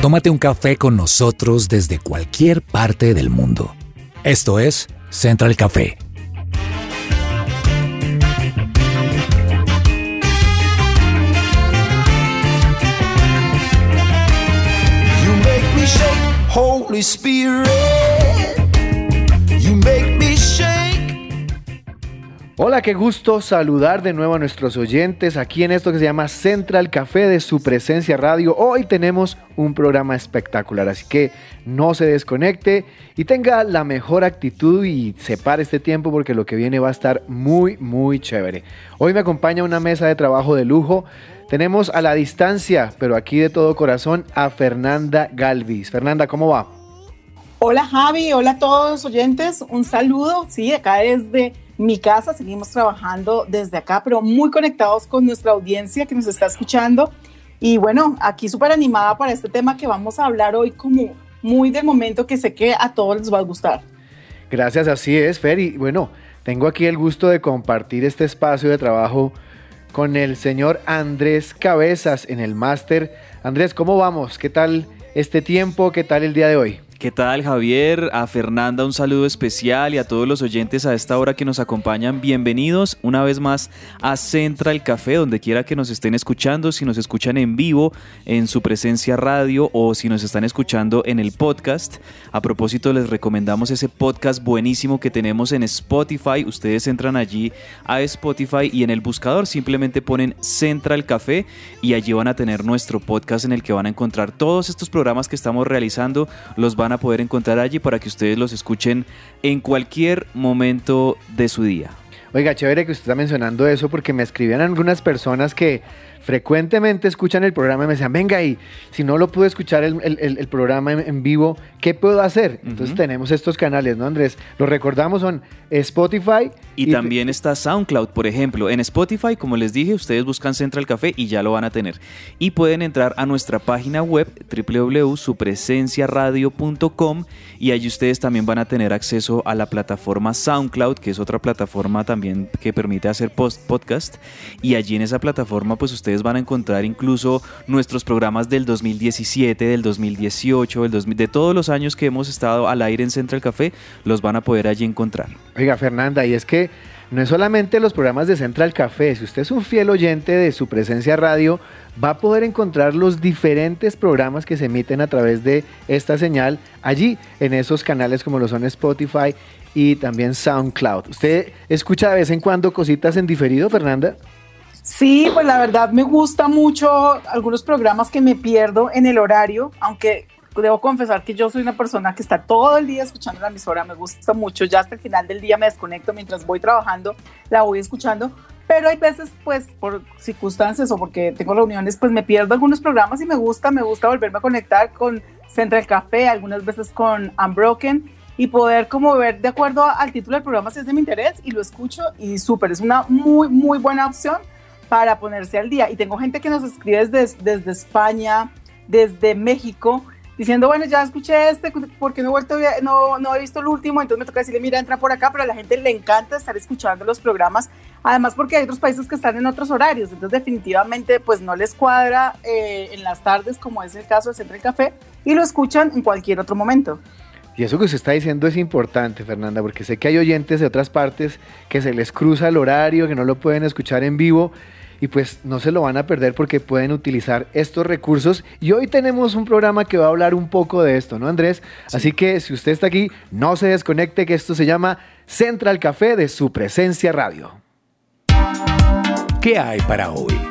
Tómate un café con nosotros desde cualquier parte del mundo. Esto es Central Café. You make me shake, Holy Spirit. Hola, qué gusto saludar de nuevo a nuestros oyentes aquí en esto que se llama Central Café de su presencia radio. Hoy tenemos un programa espectacular, así que no se desconecte y tenga la mejor actitud y separe este tiempo porque lo que viene va a estar muy, muy chévere. Hoy me acompaña una mesa de trabajo de lujo. Tenemos a la distancia, pero aquí de todo corazón, a Fernanda Galvis. Fernanda, ¿cómo va? Hola Javi, hola a todos los oyentes, un saludo, sí, acá desde mi casa, seguimos trabajando desde acá, pero muy conectados con nuestra audiencia que nos está escuchando. Y bueno, aquí súper animada para este tema que vamos a hablar hoy como muy del momento que sé que a todos les va a gustar. Gracias, así es, Fer. Y bueno, tengo aquí el gusto de compartir este espacio de trabajo con el señor Andrés Cabezas en el máster. Andrés, ¿cómo vamos? ¿Qué tal este tiempo? ¿Qué tal el día de hoy? ¿Qué tal Javier? A Fernanda un saludo especial y a todos los oyentes a esta hora que nos acompañan. Bienvenidos una vez más a Central Café, donde quiera que nos estén escuchando, si nos escuchan en vivo en su presencia radio o si nos están escuchando en el podcast. A propósito les recomendamos ese podcast buenísimo que tenemos en Spotify. Ustedes entran allí a Spotify y en el buscador simplemente ponen Central Café y allí van a tener nuestro podcast en el que van a encontrar todos estos programas que estamos realizando. Los van a poder encontrar allí para que ustedes los escuchen en cualquier momento de su día. Oiga, chévere que usted está mencionando eso porque me escribían algunas personas que frecuentemente escuchan el programa y me decían, venga, y si no lo pude escuchar el, el- el- el programa en, en vivo, ¿qué puedo hacer? Entonces tenemos estos canales, ¿no, Andrés? Los recordamos, son Spotify. Y, también está SoundCloud, por ejemplo. En Spotify, como les dije, ustedes buscan Central Café y ya lo van a tener. Y pueden entrar a nuestra página web www.supresenciaradio.com y allí ustedes también van a tener acceso a la plataforma SoundCloud, que es otra plataforma también que permite hacer post podcast. Y allí en esa plataforma, pues ustedes van a encontrar incluso nuestros programas del 2017, del 2018, del 2000, de todos los años que hemos estado al aire en Central Café, los van a poder allí encontrar. Oiga, Fernanda, y es que no es solamente los programas de Central Café, si usted es un fiel oyente de su presencia radio, va a poder encontrar los diferentes programas que se emiten a través de esta señal allí en esos canales como lo son Spotify y también SoundCloud. ¿Usted escucha de vez en cuando cositas en diferido, Fernanda? Sí, pues la verdad me gusta mucho algunos programas que me pierdo en el horario, aunque debo confesar que yo soy una persona que está todo el día escuchando la emisora, me gusta mucho, ya hasta el final del día me desconecto mientras voy trabajando, la voy escuchando, pero hay veces pues por circunstancias o porque tengo reuniones pues me pierdo algunos programas y me gusta, me gusta volverme a conectar con Central Café, algunas veces con Unbroken y poder como ver de acuerdo al título del programa si es de mi interés y lo escucho y súper, es una muy muy buena opción para ponerse al día. Y tengo gente que nos escribe desde, desde España, desde México, diciendo, bueno, ya escuché este, porque no he vuelto, no, no he visto el último, entonces me toca decirle, mira, entra por acá, pero a la gente le encanta estar escuchando los programas, además porque hay otros países que están en otros horarios, entonces definitivamente pues no les cuadra eh, en las tardes, como es el caso de Central Café, y lo escuchan en cualquier otro momento. Y eso que usted está diciendo es importante, Fernanda, porque sé que hay oyentes de otras partes que se les cruza el horario, que no lo pueden escuchar en vivo y pues no se lo van a perder porque pueden utilizar estos recursos. Y hoy tenemos un programa que va a hablar un poco de esto, ¿no, Andrés? Así que si usted está aquí, no se desconecte, que esto se llama Central Café de su presencia radio. ¿Qué hay para hoy?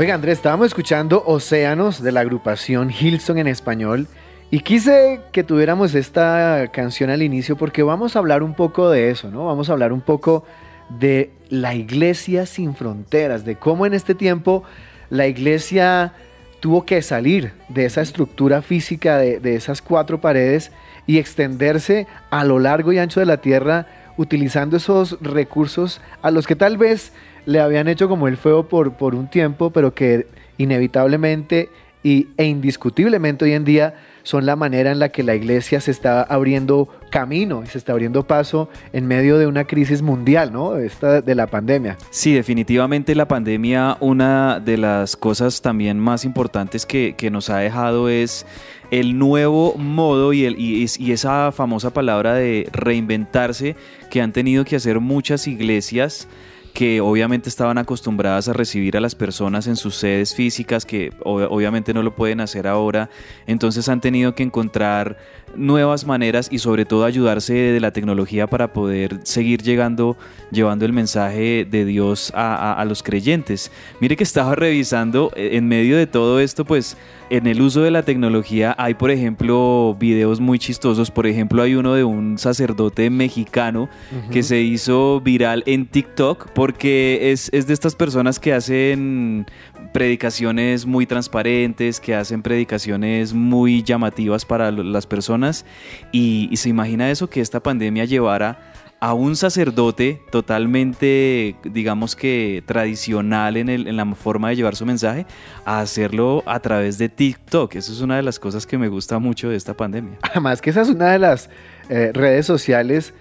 Oiga, Andrés, estábamos escuchando Océanos de la agrupación Hilson en español y quise que tuviéramos esta canción al inicio porque vamos a hablar un poco de eso, ¿no? Vamos a hablar un poco de la iglesia sin fronteras, de cómo en este tiempo la iglesia tuvo que salir de esa estructura física de, de esas cuatro paredes y extenderse a lo largo y ancho de la tierra utilizando esos recursos a los que tal vez le habían hecho como el fuego por, por un tiempo, pero que inevitablemente y, e indiscutiblemente hoy en día son la manera en la que la iglesia se está abriendo camino y se está abriendo paso en medio de una crisis mundial, ¿no? Esta de la pandemia. Sí, definitivamente la pandemia, una de las cosas también más importantes que, que nos ha dejado es el nuevo modo y, el, y, y esa famosa palabra de reinventarse que han tenido que hacer muchas iglesias que obviamente estaban acostumbradas a recibir a las personas en sus sedes físicas, que ob obviamente no lo pueden hacer ahora, entonces han tenido que encontrar nuevas maneras y sobre todo ayudarse de la tecnología para poder seguir llegando, llevando el mensaje de Dios a, a, a los creyentes. Mire que estaba revisando eh, en medio de todo esto, pues en el uso de la tecnología hay, por ejemplo, videos muy chistosos. Por ejemplo, hay uno de un sacerdote mexicano uh -huh. que se hizo viral en TikTok porque es, es, de estas personas que hacen predicaciones muy transparentes, que hacen predicaciones muy llamativas para las personas. Y, y se imagina eso que esta pandemia llevara a un sacerdote totalmente, digamos que tradicional en, el, en, la forma de llevar su mensaje, a hacerlo a través de TikTok. Eso es una de las cosas que me gusta mucho de esta pandemia. Además que esa es una de las eh, redes sociales,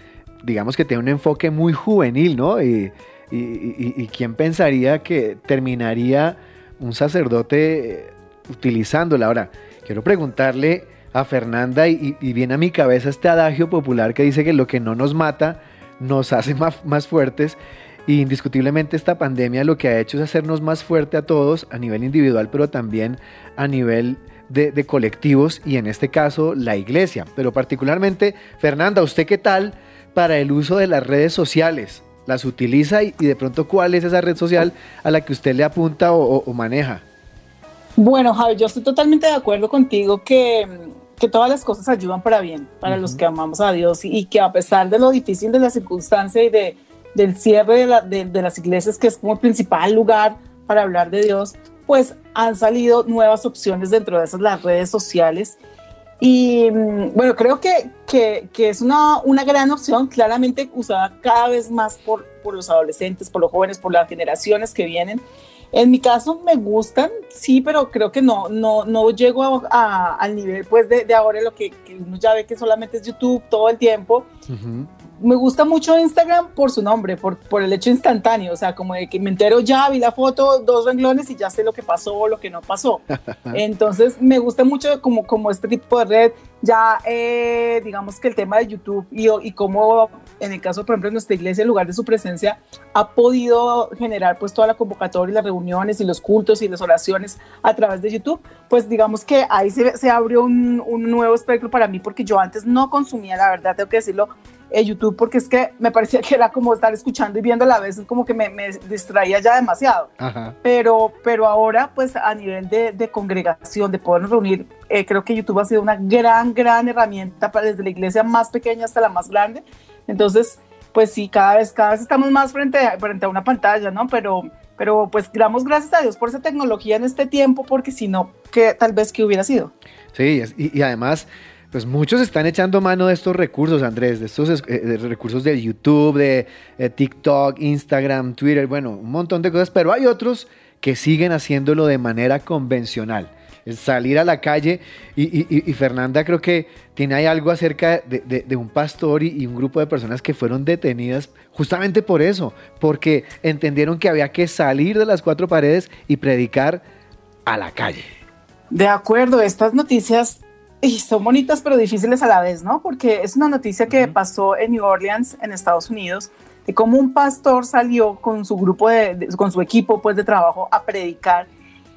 digamos que tiene un enfoque muy juvenil, ¿no? Y, y, y, y quién pensaría que terminaría un sacerdote utilizándola. Ahora, quiero preguntarle a Fernanda y, y, viene a mi cabeza este adagio popular que dice que lo que no nos mata nos hace más, más fuertes y indiscutiblemente esta pandemia lo que ha hecho es hacernos más fuerte a todos a nivel individual pero también a nivel de, de colectivos y en este caso la iglesia. Pero particularmente, Fernanda, ¿usted qué tal para el uso de las redes sociales? ¿Las utiliza y, y de pronto cuál es esa red social a la que usted le apunta o, o, o maneja? Bueno, Javi, yo estoy totalmente de acuerdo contigo que, que todas las cosas ayudan para bien, para uh -huh. los que amamos a Dios y, y, que a pesar de lo difícil de la circunstancia y de, del cierre de, la, de, de, las iglesias, que es como el principal lugar para hablar de Dios, pues han salido nuevas opciones dentro de esas las redes sociales. Y mm, bueno, creo que, que, que es una, una, gran opción, claramente usada cada vez más por, por los adolescentes, por los jóvenes, por las generaciones que vienen. En mi caso me gustan, sí, pero creo que no, no, no llego a, a, al nivel pues de, de ahora lo que, que, uno ya ve que solamente es YouTube todo el tiempo. Uh -huh. Me gusta mucho Instagram por su nombre, por, por el hecho instantáneo, o sea, como de que me entero ya, vi la foto, dos renglones y ya sé lo que pasó o lo que no pasó. Entonces me gusta mucho como, como este tipo de red, ya eh, digamos que el tema de YouTube y, y cómo en el caso, por ejemplo, de nuestra iglesia, en lugar de su presencia, ha podido generar pues toda la convocatoria y las reuniones y los cultos y las oraciones a través de YouTube, pues digamos que ahí se, se abrió un, un, nuevo espectro para mí porque yo antes no consumía, la verdad, tengo que decirlo, eh, YouTube porque es que me parecía que era como estar escuchando y viendo a la vez, como que me, me distraía ya demasiado. Ajá. Pero, pero ahora, pues a nivel de, de congregación, de podernos reunir, eh, creo que YouTube ha sido una gran, gran herramienta para desde la iglesia más pequeña hasta la más grande entonces, pues sí, cada vez, cada vez estamos más frente a, frente a una pantalla, ¿no? Pero, pero pues damos gracias a Dios por esa tecnología en este tiempo, porque si no, que tal vez que hubiera sido. Sí, y, y además pues muchos están echando mano de estos recursos, Andrés, de estos eh, recursos de YouTube, de eh, TikTok, Instagram, Twitter, bueno, un montón de cosas, pero hay otros que siguen haciéndolo de manera convencional. Es salir a la calle y, Fernanda creo que tiene ahí algo acerca de, un pastor y, un grupo de personas que fueron detenidas justamente por eso, porque entendieron que había que salir de las cuatro paredes y predicar a la calle. De acuerdo, estas noticias y son bonitas pero difíciles a la vez, ¿no? Porque es una noticia que pasó en New Orleans, en Estados Unidos, de cómo un pastor salió con su grupo de, de, con su equipo pues de trabajo a predicar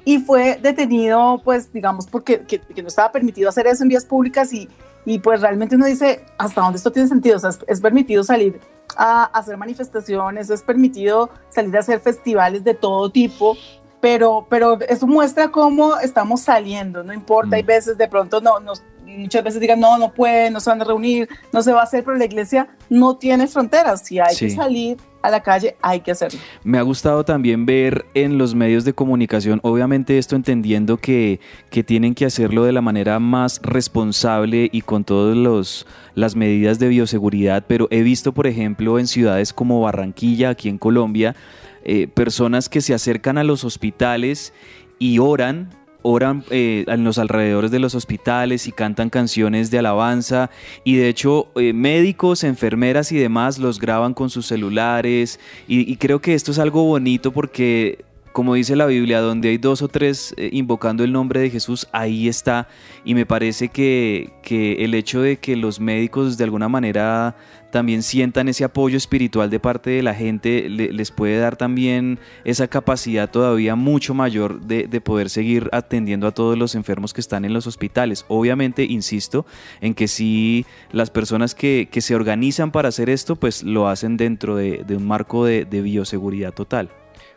y fue detenido pues digamos porque que, que no estaba permitido hacer eso en vías públicas y, y pues realmente uno dice hasta dónde esto tiene sentido, o sea, es, es permitido salir a hacer manifestaciones, es permitido salir a hacer festivales de todo tipo, pero, pero eso muestra cómo estamos saliendo, no importa, mm. hay veces de pronto no, nos, muchas veces digan, no, no pueden, no se van a reunir, no se va a hacer, pero la iglesia no tiene fronteras, si hay sí. que salir, a la calle, hay que hacerlo. Me ha gustado también ver en los medios de comunicación, obviamente esto entendiendo que, que tienen que hacerlo de la manera más responsable y con todas las medidas de bioseguridad, pero he visto, por ejemplo, en ciudades como Barranquilla, aquí en Colombia, eh, personas que se acercan a los hospitales y oran oran eh, en los alrededores de los hospitales y cantan canciones de alabanza y de hecho eh, médicos, enfermeras y demás los graban con sus celulares y, creo que esto es algo bonito porque como dice la Biblia, donde hay dos o tres invocando el nombre de Jesús, ahí está. Y me parece que, que, el hecho de que los médicos de alguna manera también sientan ese apoyo espiritual de parte de la gente, le, les puede dar también esa capacidad todavía mucho mayor de, de, poder seguir atendiendo a todos los enfermos que están en los hospitales. Obviamente, insisto, en que si las personas que, se organizan para hacer esto, pues lo hacen dentro de, un marco de, bioseguridad total.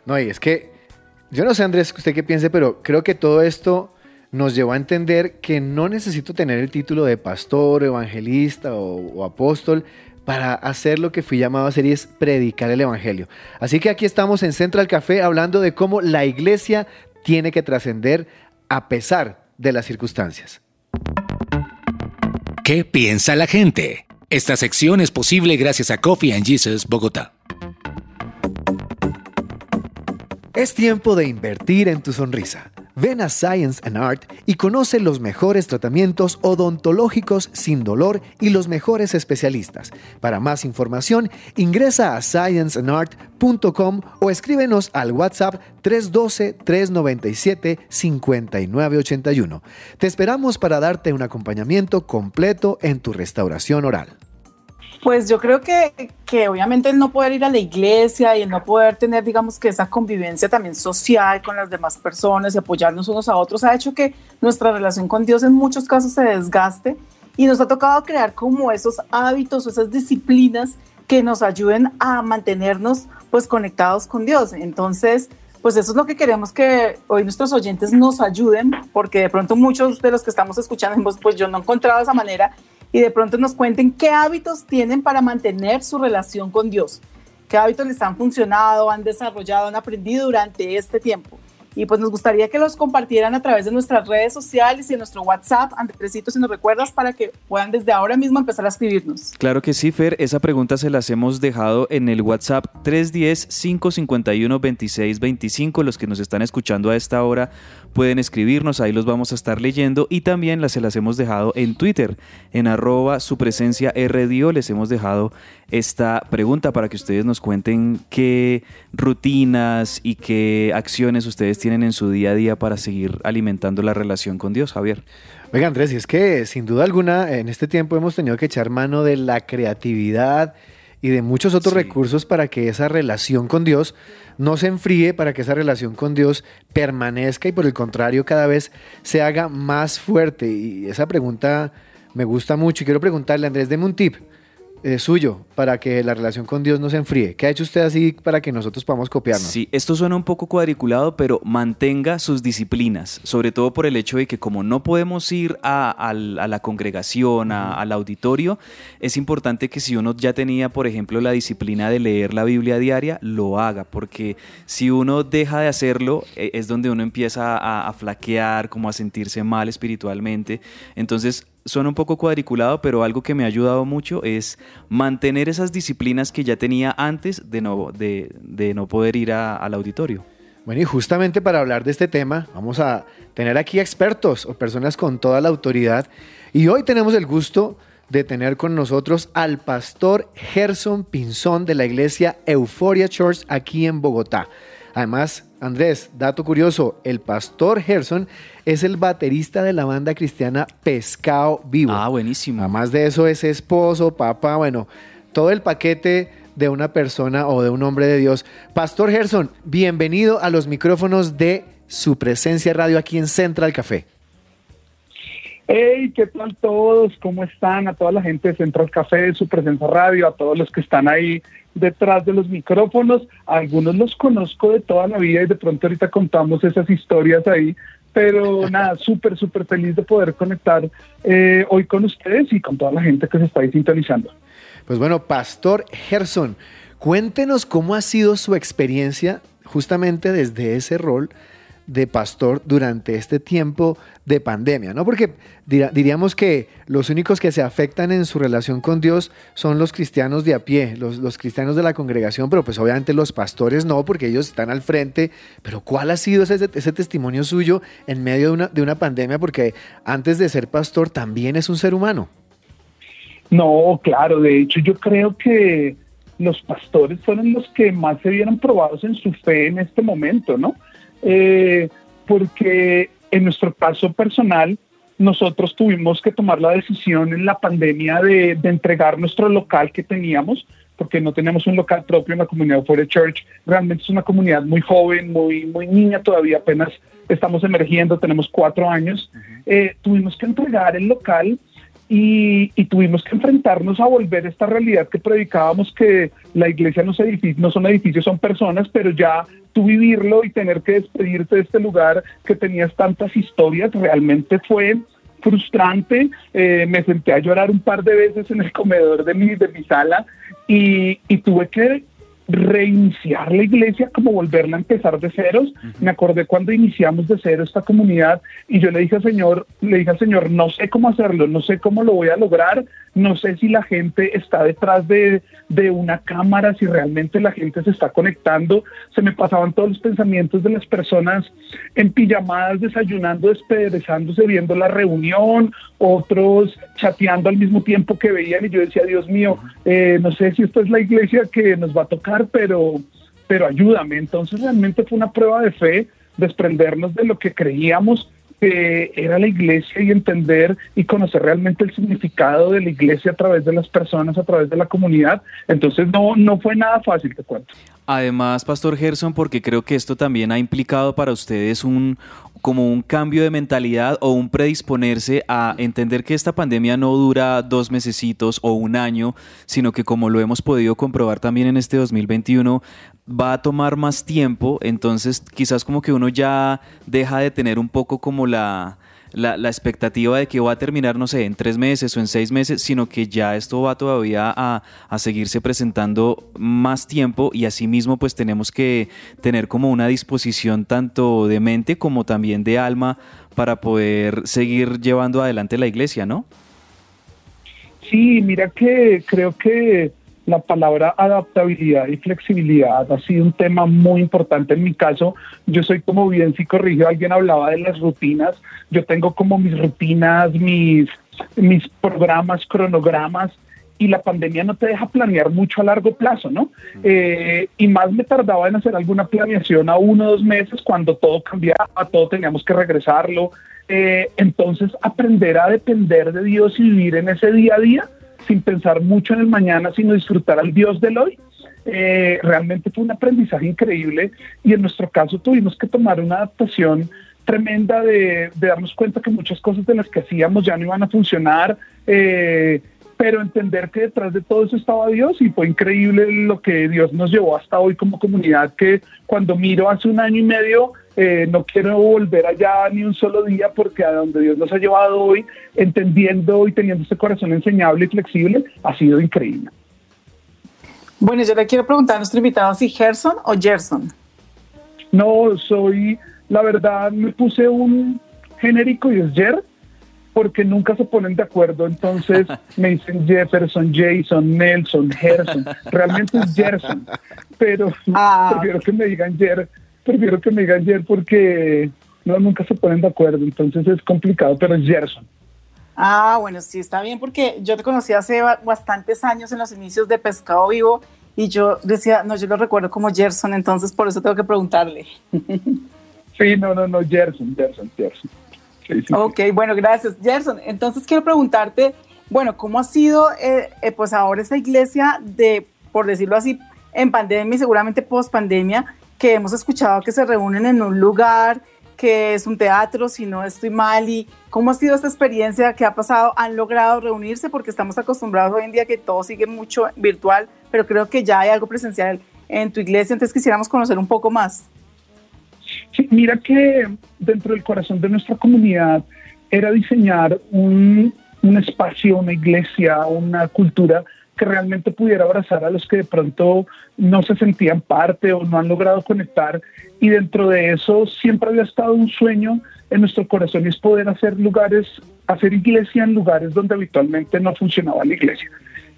No, y es que yo no sé, Andrés, usted qué piense, pero creo que todo esto nos llevó a entender que no necesito tener el título de pastor, evangelista o, apóstol para hacer lo que fui llamado a hacer y es predicar el evangelio. Así que aquí estamos en Central Café hablando de cómo la iglesia tiene que trascender a pesar de las circunstancias. ¿Qué piensa la gente? Esta sección es posible gracias a Coffee and Jesus Bogotá. Es tiempo de invertir en tu sonrisa. Ven a Science and Art y conoce los mejores tratamientos odontológicos sin dolor y los mejores especialistas. Para más información, ingresa a scienceandart.com o escríbenos al WhatsApp 312-397-5981. Te esperamos para darte un acompañamiento completo en tu restauración oral. Pues yo creo que, que, obviamente el no poder ir a la iglesia y el no poder tener, digamos, que esa convivencia también social con las demás personas y apoyarnos unos a otros ha hecho que nuestra relación con Dios en muchos casos se desgaste y nos ha tocado crear como esos hábitos o esas disciplinas que nos ayuden a mantenernos pues conectados con Dios. Entonces, pues eso es lo que queremos que hoy nuestros oyentes nos ayuden, porque de pronto muchos de los que estamos escuchando, pues yo no he encontrado esa manera y de pronto nos cuenten qué hábitos tienen para mantener su relación con Dios, qué hábitos les han funcionado, han desarrollado, han aprendido durante este tiempo. Y pues nos gustaría que los compartieran a través de nuestras redes sociales y de nuestro WhatsApp, Andresito, si nos recuerdas, para que puedan desde ahora mismo empezar a escribirnos. Claro que sí, Fer. Esa pregunta se las hemos dejado en el WhatsApp 310-551-2625. Los que nos están escuchando a esta hora pueden escribirnos, ahí los vamos a estar leyendo. Y también las, se las hemos dejado en Twitter, en arroba su presencia. Les hemos dejado esta pregunta para que ustedes nos cuenten qué rutinas y qué acciones ustedes tienen en su día a día para seguir alimentando la relación con Dios, Javier. Oiga, Andrés, y es que sin duda alguna en este tiempo hemos tenido que echar mano de la creatividad y de muchos otros sí. recursos para que esa relación con Dios no se enfríe, para que esa relación con Dios permanezca y por el contrario cada vez se haga más fuerte. Y esa pregunta me gusta mucho y quiero preguntarle, Andrés, deme un tip eh, suyo para que la relación con Dios no se enfríe? ¿Qué ha hecho usted así para que nosotros podamos copiarnos? Sí, esto suena un poco cuadriculado, pero mantenga sus disciplinas, sobre todo por el hecho de que como no podemos ir a, a, a la congregación, a, al auditorio, es importante que si uno ya tenía, por ejemplo, la disciplina de leer la Biblia diaria, lo haga, porque si uno deja de hacerlo, eh, es donde uno empieza a, a flaquear, como a sentirse mal espiritualmente. Entonces, suena un poco cuadriculado, pero algo que me ha ayudado mucho es mantener esas disciplinas que ya tenía antes de no, de, de no poder ir a, al auditorio. Bueno, y justamente para hablar de este tema, vamos a tener aquí expertos o personas con toda la autoridad. Y hoy tenemos el gusto de tener con nosotros al pastor Gerson Pinzón de la iglesia Euphoria Church aquí en Bogotá. Además, Andrés, dato curioso, el pastor Gerson es el baterista de la banda cristiana Pescado Vivo. Ah, buenísimo. Además de eso, es esposo, papá, bueno, todo el paquete de una persona o de un hombre de Dios. Pastor Gerson, bienvenido a los micrófonos de su presencia radio aquí en Central Café. Hey, ¿qué tal todos? ¿Cómo están? A toda la gente de Central Café, de su presencia radio, a todos los que están ahí detrás de los micrófonos. Algunos los conozco de toda la vida y de pronto ahorita contamos esas historias ahí. Pero nada, súper, súper feliz de poder conectar eh, hoy con ustedes y con toda la gente que se está ahí sintonizando. Pues bueno, Pastor Gerson, Cuéntenos cómo ha sido su experiencia justamente desde ese rol de pastor durante este tiempo de pandemia, ¿no? Porque dir- diríamos que los únicos que se afectan en su relación con Dios son los cristianos de a pie, los, los cristianos de la congregación, pero pues obviamente los pastores no, porque ellos están al frente. Pero ¿cuál ha sido ese, ese testimonio suyo en medio de una, de una pandemia? Porque antes de ser pastor también es un ser humano. No, claro, de hecho yo creo que los pastores fueron los que más se vieron probados en su fe en este momento, ¿no? Eh, porque en nuestro caso personal, nosotros tuvimos que tomar la decisión en la pandemia de, de entregar nuestro local que teníamos, porque no tenemos un local propio en la comunidad For the Church. Realmente es una comunidad muy joven, muy, muy niña todavía, apenas estamos emergiendo, tenemos cuatro años. Eh, tuvimos que entregar el local y, y tuvimos que enfrentarnos a volver esta realidad que predicábamos que la iglesia no, es edificio, no son edificios, son personas, pero ya tú vivirlo y tener que despedirte de este lugar que tenías tantas historias, realmente fue frustrante. Eh, me senté a llorar un par de veces en el comedor de mi, de mi sala y tuve que reiniciar la iglesia, como volverla a empezar de ceros. Me acordé cuando iniciamos de cero esta comunidad y yo le dije al Señor, le dije al Señor, no sé cómo hacerlo, no sé cómo lo voy a lograr, no sé si la gente está detrás de, de una cámara, si realmente la gente se está conectando. Se me pasaban todos los pensamientos de las personas en pijamadas, desayunando, desperezándose, viendo la reunión, otros chateando al mismo tiempo que veían y yo decía, Dios mío, eh, no sé si esta es la iglesia que nos va a tocar, pero, pero ayúdame. Entonces realmente fue una prueba de fe, desprendernos de lo que creíamos que era la iglesia y entender y conocer realmente el significado de la iglesia a través de las personas, a través de la comunidad. Entonces no, no fue nada fácil, te cuento. Además, Pastor Gerson, porque creo que esto también ha implicado para ustedes un como un cambio de mentalidad o un predisponerse a entender que esta pandemia no dura dos mesecitos o un año, sino que como lo hemos podido comprobar también en este 2021, va a tomar más tiempo, entonces quizás como que uno ya deja de tener un poco como la, la, la, expectativa de que va a terminar, no sé, en tres meses o en seis meses, sino que ya esto va todavía a, a, seguirse presentando más tiempo y asimismo pues tenemos que tener como una disposición tanto de mente como también de alma para poder seguir llevando adelante la iglesia, ¿no? Sí, mira que creo que la palabra adaptabilidad y flexibilidad ha sido un tema muy importante en mi caso. Yo soy como bien si corrigió, alguien hablaba de las rutinas. Yo tengo como mis rutinas, mis, mis programas, cronogramas y la pandemia no te deja planear mucho a largo plazo, ¿no? Eh, y más me tardaba en hacer alguna planeación a uno o dos meses cuando todo cambiaba, todo teníamos que regresarlo. Eh, entonces, aprender a depender de Dios y vivir en ese día a día sin pensar mucho en el mañana, sino disfrutar al Dios del hoy. Eh, realmente fue un aprendizaje increíble y en nuestro caso tuvimos que tomar una adaptación tremenda de, darnos cuenta que muchas cosas de las que hacíamos ya no iban a funcionar, eh, pero entender que detrás de todo eso estaba Dios y fue increíble lo que Dios nos llevó hasta hoy como comunidad, que cuando miro hace un año y medio, eh, no quiero volver allá ni un solo día porque a donde Dios nos ha llevado hoy, entendiendo y teniendo ese corazón enseñable y flexible, ha sido increíble. Bueno, yo le quiero preguntar a nuestro invitado si Gerson o Gerson. No, soy, la verdad, me puse un genérico y es Jer, porque nunca se ponen de acuerdo. Entonces me dicen Jefferson, Jason, Nelson, Gerson. Realmente es Gerson, pero ah. prefiero que me digan Jer, prefiero que me digan Jer porque no, nunca se ponen de acuerdo. Entonces es complicado, pero es Gerson. Ah, bueno, sí, está bien, porque yo te conocí hace bastantes años en los inicios de Pescado Vivo y yo decía, no, yo lo recuerdo como Gerson, entonces por eso tengo que preguntarle. Sí, no, no, no, Gerson, Gerson, Gerson. Ok, bueno, gracias. Gerson, entonces quiero preguntarte, bueno, ¿cómo ha sido eh, eh, pues ahora esta iglesia de, por decirlo así, en pandemia y seguramente post pandemia, que hemos escuchado que se reúnen en un lugar, que es un teatro, si no estoy mal, y cómo ha sido esta experiencia que ha pasado, han logrado reunirse, porque estamos acostumbrados hoy en día que todo sigue mucho virtual, pero creo que ya hay algo presencial en tu iglesia, entonces quisiéramos conocer un poco más. Sí, mira que dentro del corazón de nuestra comunidad era diseñar un, un espacio, una iglesia, una cultura que realmente pudiera abrazar a los que de pronto no se sentían parte o no han logrado conectar. Y dentro de eso siempre había estado un sueño en nuestro corazón y es poder hacer lugares, hacer iglesia en lugares donde habitualmente no funcionaba la iglesia.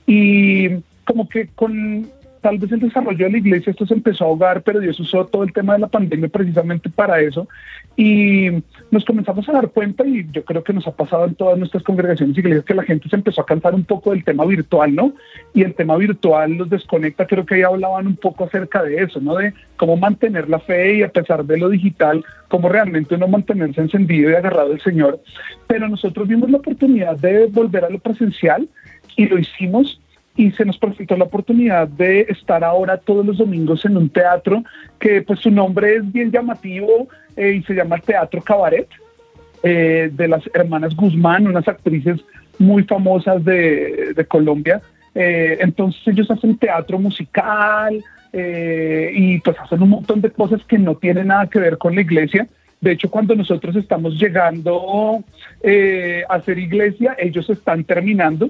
Y como que con tal vez el desarrollo de la iglesia esto se empezó a ahogar, pero Dios usó todo el tema de la pandemia precisamente para eso. Y nos comenzamos a dar cuenta, y yo creo que nos ha pasado en todas nuestras congregaciones iglesias, que la gente se empezó a cansar un poco del tema virtual, ¿no? Y el tema virtual los desconecta, creo que ahí hablaban un poco acerca de eso, ¿no? De cómo mantener la fe y a pesar de lo digital, cómo realmente uno mantenerse encendido y agarrado al Señor. Pero nosotros vimos la oportunidad de volver a lo presencial y lo hicimos y se nos presentó la oportunidad de estar ahora todos los domingos en un teatro que pues su nombre es bien llamativo eh, y se llama Teatro Cabaret eh, de las hermanas Guzmán, unas actrices muy famosas de, de Colombia. Eh, entonces ellos hacen teatro musical eh, y pues hacen un montón de cosas que no tienen nada que ver con la iglesia. De hecho, cuando nosotros estamos llegando eh, a hacer iglesia, ellos están terminando.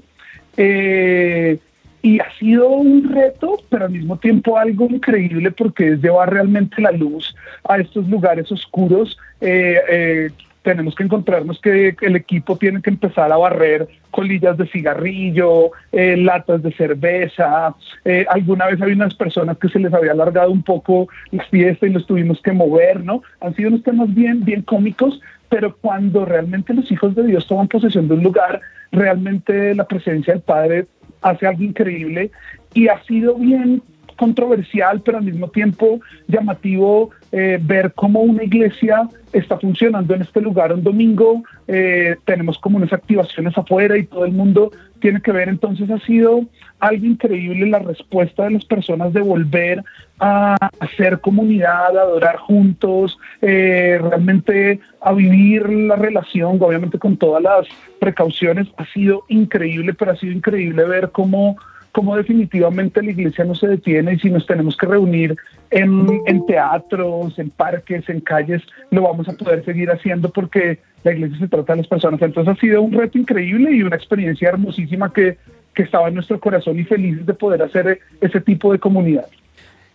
Eh, y ha sido un reto, pero al mismo tiempo algo increíble porque es llevar realmente la luz a estos lugares oscuros. Eh, eh, tenemos que encontrarnos que el equipo tiene que empezar a barrer colillas de cigarrillo, eh, latas de cerveza. Eh, alguna vez había unas personas que se les había alargado un poco la fiesta y los tuvimos que mover, ¿no? Han sido unos temas bien, bien cómicos, pero cuando realmente los hijos de Dios toman posesión de un lugar, realmente la presencia del Padre hace algo increíble y ha sido bien controversial, pero al mismo tiempo llamativo eh, ver cómo una iglesia está funcionando en este lugar un domingo. eh, tenemos como unas activaciones afuera y todo el mundo tiene que ver. Entonces ha sido algo increíble la respuesta de las personas de volver a hacer comunidad, a adorar juntos, eh, realmente a vivir la relación, obviamente con todas las precauciones. Ha sido increíble, pero ha sido increíble ver cómo cómo definitivamente la iglesia no se detiene y si nos tenemos que reunir en, teatros, en parques, en calles, lo vamos a poder seguir haciendo porque la iglesia se trata de las personas. Entonces ha sido un reto increíble y una experiencia hermosísima que, que estaba en nuestro corazón y felices de poder hacer ese tipo de comunidad.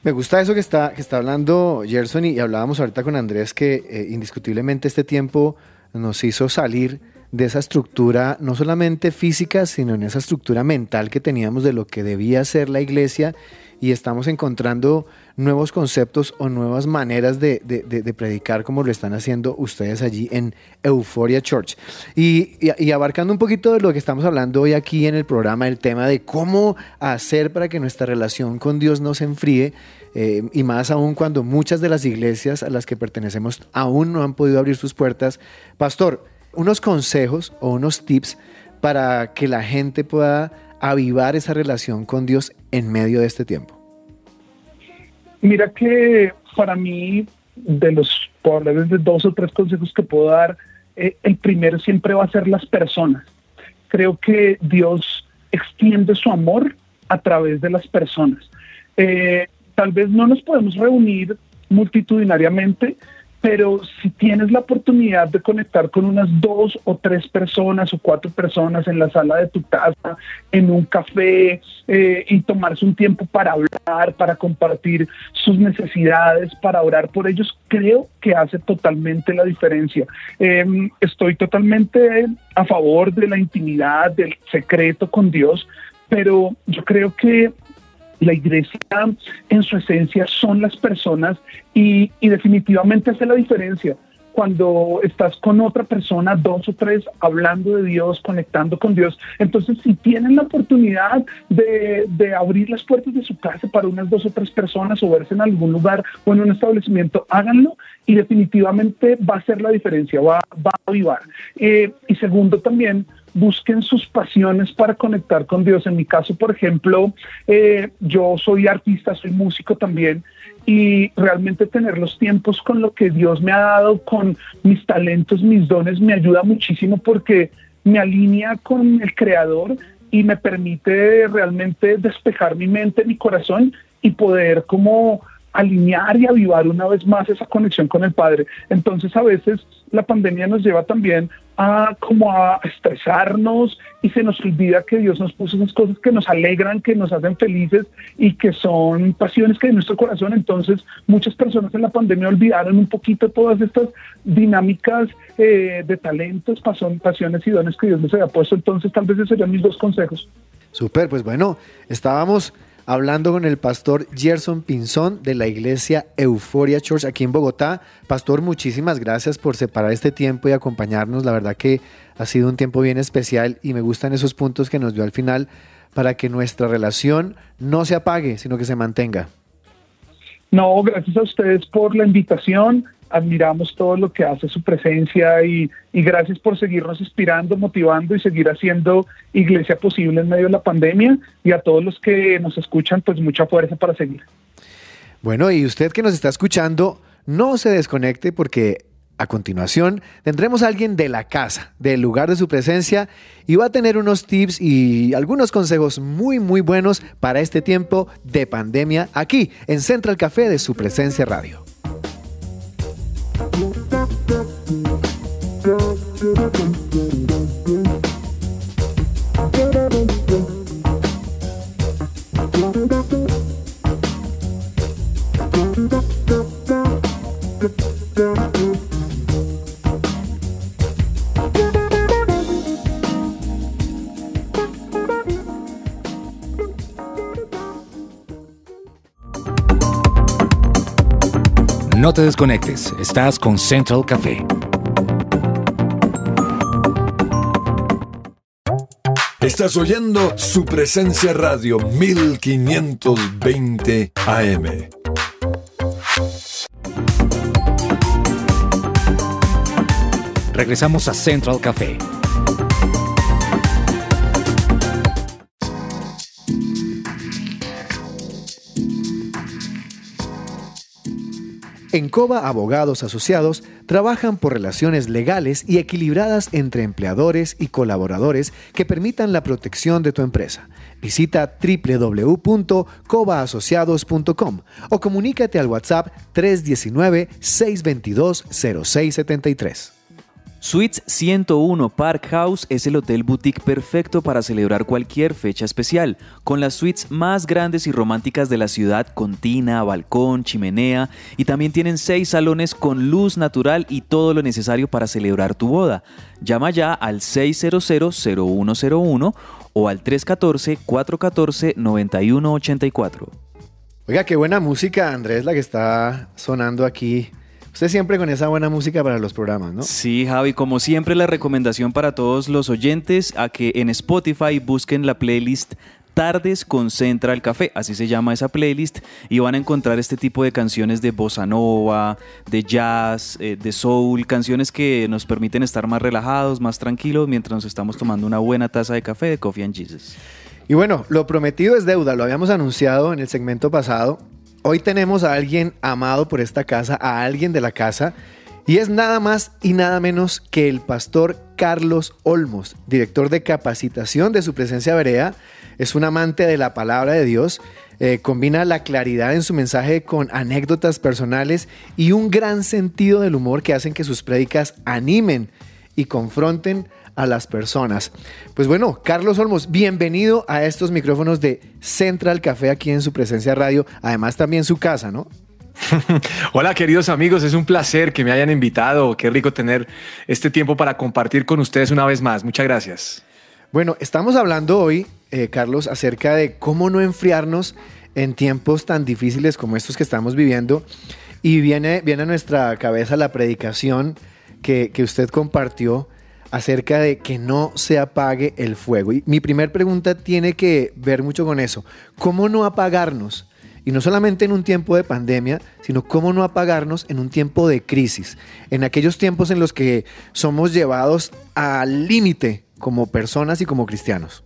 Me gusta eso que está, que está hablando Gerson y, y hablábamos ahorita con Andrés que eh, indiscutiblemente este tiempo nos hizo salir de esa estructura, no solamente física, sino en esa estructura mental que teníamos de lo que debía ser la iglesia y estamos encontrando nuevos conceptos o nuevas maneras de, de, predicar como lo están haciendo ustedes allí en Euphoria Church. Y, abarcando un poquito de lo que estamos hablando hoy aquí en el programa, el tema de cómo hacer para que nuestra relación con Dios no se enfríe, eh, y más aún cuando muchas de las iglesias a las que pertenecemos aún no han podido abrir sus puertas. Pastor, unos consejos o unos tips para que la gente pueda avivar esa relación con Dios en medio de este tiempo? Mira que para mí, de los, de dos o tres consejos que puedo dar, eh, el primero siempre va a ser las personas. Creo que Dios extiende su amor a través de las personas. Eh, tal vez no nos podemos reunir multitudinariamente, pero si tienes la oportunidad de conectar con unas dos o tres personas o cuatro personas en la sala de tu casa, en un café, eh, y tomarse un tiempo para hablar, para compartir sus necesidades, para orar por ellos, creo que hace totalmente la diferencia. Eh, estoy totalmente a favor de la intimidad, del secreto con Dios, pero yo creo que la iglesia en su esencia son las personas y, y, definitivamente hace la diferencia. Cuando estás con otra persona, dos o tres, hablando de Dios, conectando con Dios, entonces si tienen la oportunidad de, de, abrir las puertas de su casa para unas dos o tres personas o verse en algún lugar o en un establecimiento, háganlo y definitivamente va a hacer la diferencia, va, va a avivar. Eh, y segundo también, busquen sus pasiones para conectar con Dios. En mi caso, por ejemplo, eh, yo soy artista, soy músico también, y realmente tener los tiempos con lo que Dios me ha dado, con mis talentos, mis dones, me ayuda muchísimo porque me alinea con el Creador y me permite realmente despejar mi mente, mi corazón y poder como alinear y avivar una vez más esa conexión con el Padre. Entonces a veces la pandemia nos lleva también a como a estresarnos y se nos olvida que Dios nos puso esas cosas que nos alegran, que nos hacen felices y que son pasiones que hay en nuestro corazón. Entonces muchas personas en la pandemia olvidaron un poquito todas estas dinámicas eh, de talentos, pasion- pasiones y dones que Dios les había puesto. Entonces tal vez esos serían mis dos consejos. Super, pues bueno, estábamos hablando con el pastor Gerson Pinzón de la iglesia Euforia Church aquí en Bogotá. Pastor, muchísimas gracias por separar este tiempo y acompañarnos. La verdad que ha sido un tiempo bien especial y me gustan esos puntos que nos dio al final para que nuestra relación no se apague, sino que se mantenga. No, gracias a ustedes por la invitación. Admiramos todo lo que hace su presencia y, gracias por seguirnos inspirando, motivando y seguir haciendo iglesia posible en medio de la pandemia. Y a todos los que nos escuchan, pues mucha fuerza para seguir. Bueno, y usted que nos está escuchando, no se desconecte porque a continuación tendremos a alguien de la casa, del lugar de su presencia, y va a tener unos tips y algunos consejos muy, muy buenos para este tiempo de pandemia aquí en Central Café de su presencia radio. down. No te desconectes, estás con Central Café. Estás oyendo su presencia radio 1520 AM. Regresamos a Central Café. En Cova Abogados Asociados trabajan por relaciones legales y equilibradas entre empleadores y colaboradores que permitan la protección de tu empresa. Visita www.covaasociados.com o comunícate al WhatsApp 319-622-0673. Suites 101 Park House es el hotel boutique perfecto para celebrar cualquier fecha especial, con las suites más grandes y románticas de la ciudad, con tina, balcón, chimenea, y también tienen seis salones con luz natural y todo lo necesario para celebrar tu boda. Llama ya al 600-0101 o al 314-414-9184. Oiga, qué buena música, Andrés, la que está sonando aquí. Usted siempre con esa buena música para los programas, ¿no? Sí, Javi, como siempre la recomendación para todos los oyentes a que en Spotify busquen la playlist Tardes con Central Café, así se llama esa playlist, y van a encontrar este tipo de canciones de bossa nova, de jazz, eh, de soul, canciones que nos permiten estar más relajados, más tranquilos mientras nos estamos tomando una buena taza de café de Coffee and Jesus. Y bueno, lo prometido es deuda, lo habíamos anunciado en el segmento pasado. Hoy tenemos a alguien amado por esta casa, a alguien de la casa, y es nada más y nada menos que el pastor Carlos Olmos, director de capacitación de su presencia berea. Es un amante de la palabra de Dios, eh, combina la claridad en su mensaje con anécdotas personales y un gran sentido del humor que hacen que sus prédicas animen y confronten a las personas. Pues bueno, Carlos Olmos, bienvenido a estos micrófonos de Central Café aquí en su presencia radio, además también su casa, ¿no? Hola queridos amigos, es un placer que me hayan invitado, qué rico tener este tiempo para compartir con ustedes una vez más, muchas gracias. Bueno, estamos hablando hoy, eh, Carlos, acerca de cómo no enfriarnos en tiempos tan difíciles como estos que estamos viviendo y viene, viene a nuestra cabeza la predicación que, que usted compartió acerca de que no se apague el fuego. Y mi primer pregunta tiene que ver mucho con eso. ¿Cómo no apagarnos? Y no solamente en un tiempo de pandemia, sino cómo no apagarnos en un tiempo de crisis, en aquellos tiempos en los que somos llevados al límite como personas y como cristianos.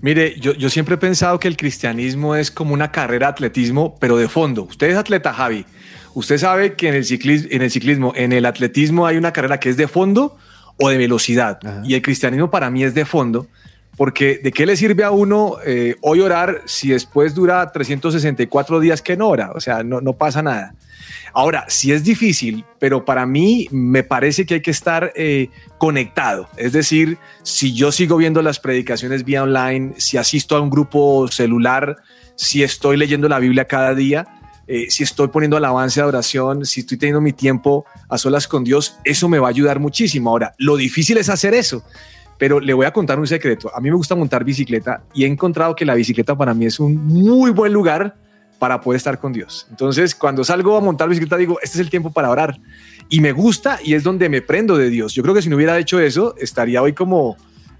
Mire, yo, yo siempre he pensado que el cristianismo es como una carrera de atletismo, pero de fondo. Usted es atleta, Javi. Usted sabe que en el, ciclismo, en el ciclismo, en el atletismo hay una carrera que es de fondo o de velocidad. Ajá. Y el cristianismo para mí es de fondo, porque ¿de qué le sirve a uno eh, hoy orar si después dura 364 días que no ora? O sea, no, no pasa nada. Ahora, sí es difícil, pero para mí me parece que hay que estar eh, conectado. Es decir, si yo sigo viendo las predicaciones vía online, si asisto a un grupo celular, si estoy leyendo la Biblia cada día, eh, si estoy poniendo alabanza de oración, si estoy teniendo mi tiempo a solas con Dios, eso me va a ayudar muchísimo. Ahora, lo difícil es hacer eso. Pero le voy a contar un secreto. A mí me gusta montar bicicleta y he encontrado que la bicicleta para mí es un muy buen lugar para poder estar con Dios. Entonces, cuando salgo a montar bicicleta, digo, este es el tiempo para orar. Y me gusta y es donde me prendo de Dios. Yo creo que si no hubiera hecho eso, estaría hoy como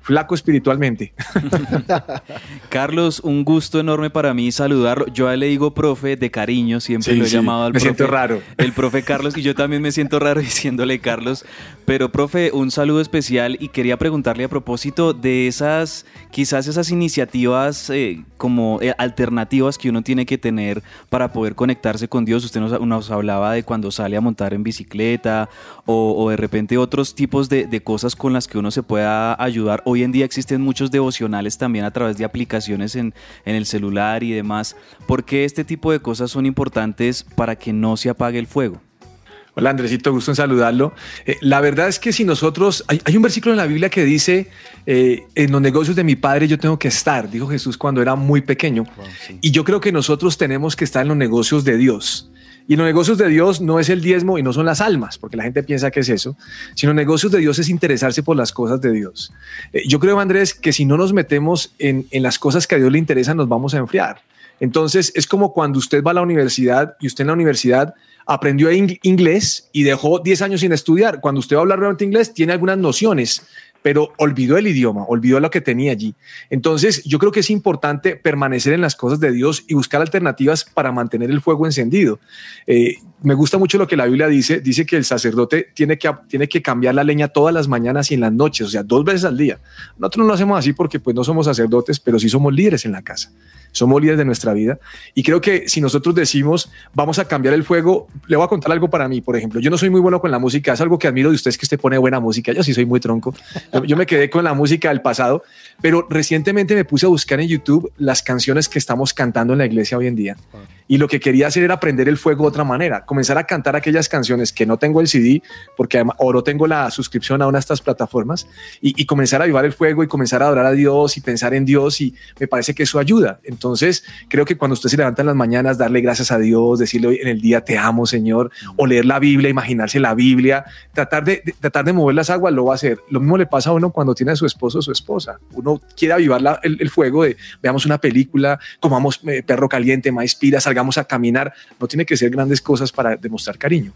flaco espiritualmente. Carlos, un gusto enorme para mí saludarlo. Yo le digo profe de cariño, siempre Sí, lo he sí, llamado al me profe. siento raro. El profe Carlos, y yo también me siento raro diciéndole Carlos. Pero, profe, un saludo especial y quería preguntarle a propósito de esas, quizás esas iniciativas eh, como eh, alternativas que uno tiene que tener para poder conectarse con Dios. Usted nos, nos hablaba de cuando sale a montar en bicicleta o, o de repente otros tipos de, de cosas con las que uno se pueda ayudar. Hoy en día existen muchos devocionales también a través de aplicaciones en, en el celular y demás. ¿Por qué este tipo de cosas son importantes para que no se apague el fuego? Hola Andresito, gusto en saludarlo. Eh, la verdad es que si nosotros, hay, hay un versículo en la Biblia que dice, eh, en los negocios de mi padre yo tengo que estar, dijo Jesús cuando era muy pequeño. Y yo creo que nosotros tenemos que estar en los negocios de Dios. Y los negocios de Dios no es el diezmo y no son las almas, porque la gente piensa que es eso, sino negocios de Dios es interesarse por las cosas de Dios. Eh, yo creo, Andrés, que si no nos metemos en, en las cosas que a Dios le interesan, nos vamos a enfriar. Entonces es como cuando usted va a la universidad y usted en la universidad aprendió ing- inglés y dejó 10 años sin estudiar. Cuando usted va a hablar realmente inglés, tiene algunas nociones, pero olvidó el idioma, olvidó lo que tenía allí. Entonces, yo creo que es importante permanecer en las cosas de Dios y buscar alternativas para mantener el fuego encendido. Eh, me gusta mucho lo que la Biblia dice. Dice que el sacerdote tiene que, tiene que cambiar la leña todas las mañanas y en las noches, o sea, dos veces al día. Nosotros no lo hacemos así porque pues no somos sacerdotes, pero sí somos líderes en la casa. Somos líderes de nuestra vida. Y creo que si nosotros decimos, vamos a cambiar el fuego, le voy a contar algo para mí, por ejemplo. Yo no soy muy bueno con la música, es algo que admiro de ustedes que usted pone buena música. Yo sí soy muy tronco. Yo, me quedé con la música del pasado, pero recientemente me puse a buscar en YouTube las canciones que estamos cantando en la iglesia hoy en día. Y lo que quería hacer era aprender el fuego de otra manera, comenzar a cantar aquellas canciones que no tengo el CD, porque además, o no tengo la suscripción a una de estas plataformas, y, y comenzar a avivar el fuego y comenzar a adorar a Dios y pensar en Dios, y me parece que eso ayuda. Entonces, creo que cuando usted se levanta en las mañanas, darle gracias a Dios, decirle hoy en el día te amo, Señor, o leer la Biblia, imaginarse la Biblia, tratar de, de- tratar de mover las aguas, lo va a hacer. Lo mismo le pasa a uno cuando tiene a su esposo o su esposa. Uno quiere avivar la- el, fuego de veamos una película, comamos eh, perro caliente, maíz pira, salgamos a caminar. No tiene que ser grandes cosas para demostrar cariño.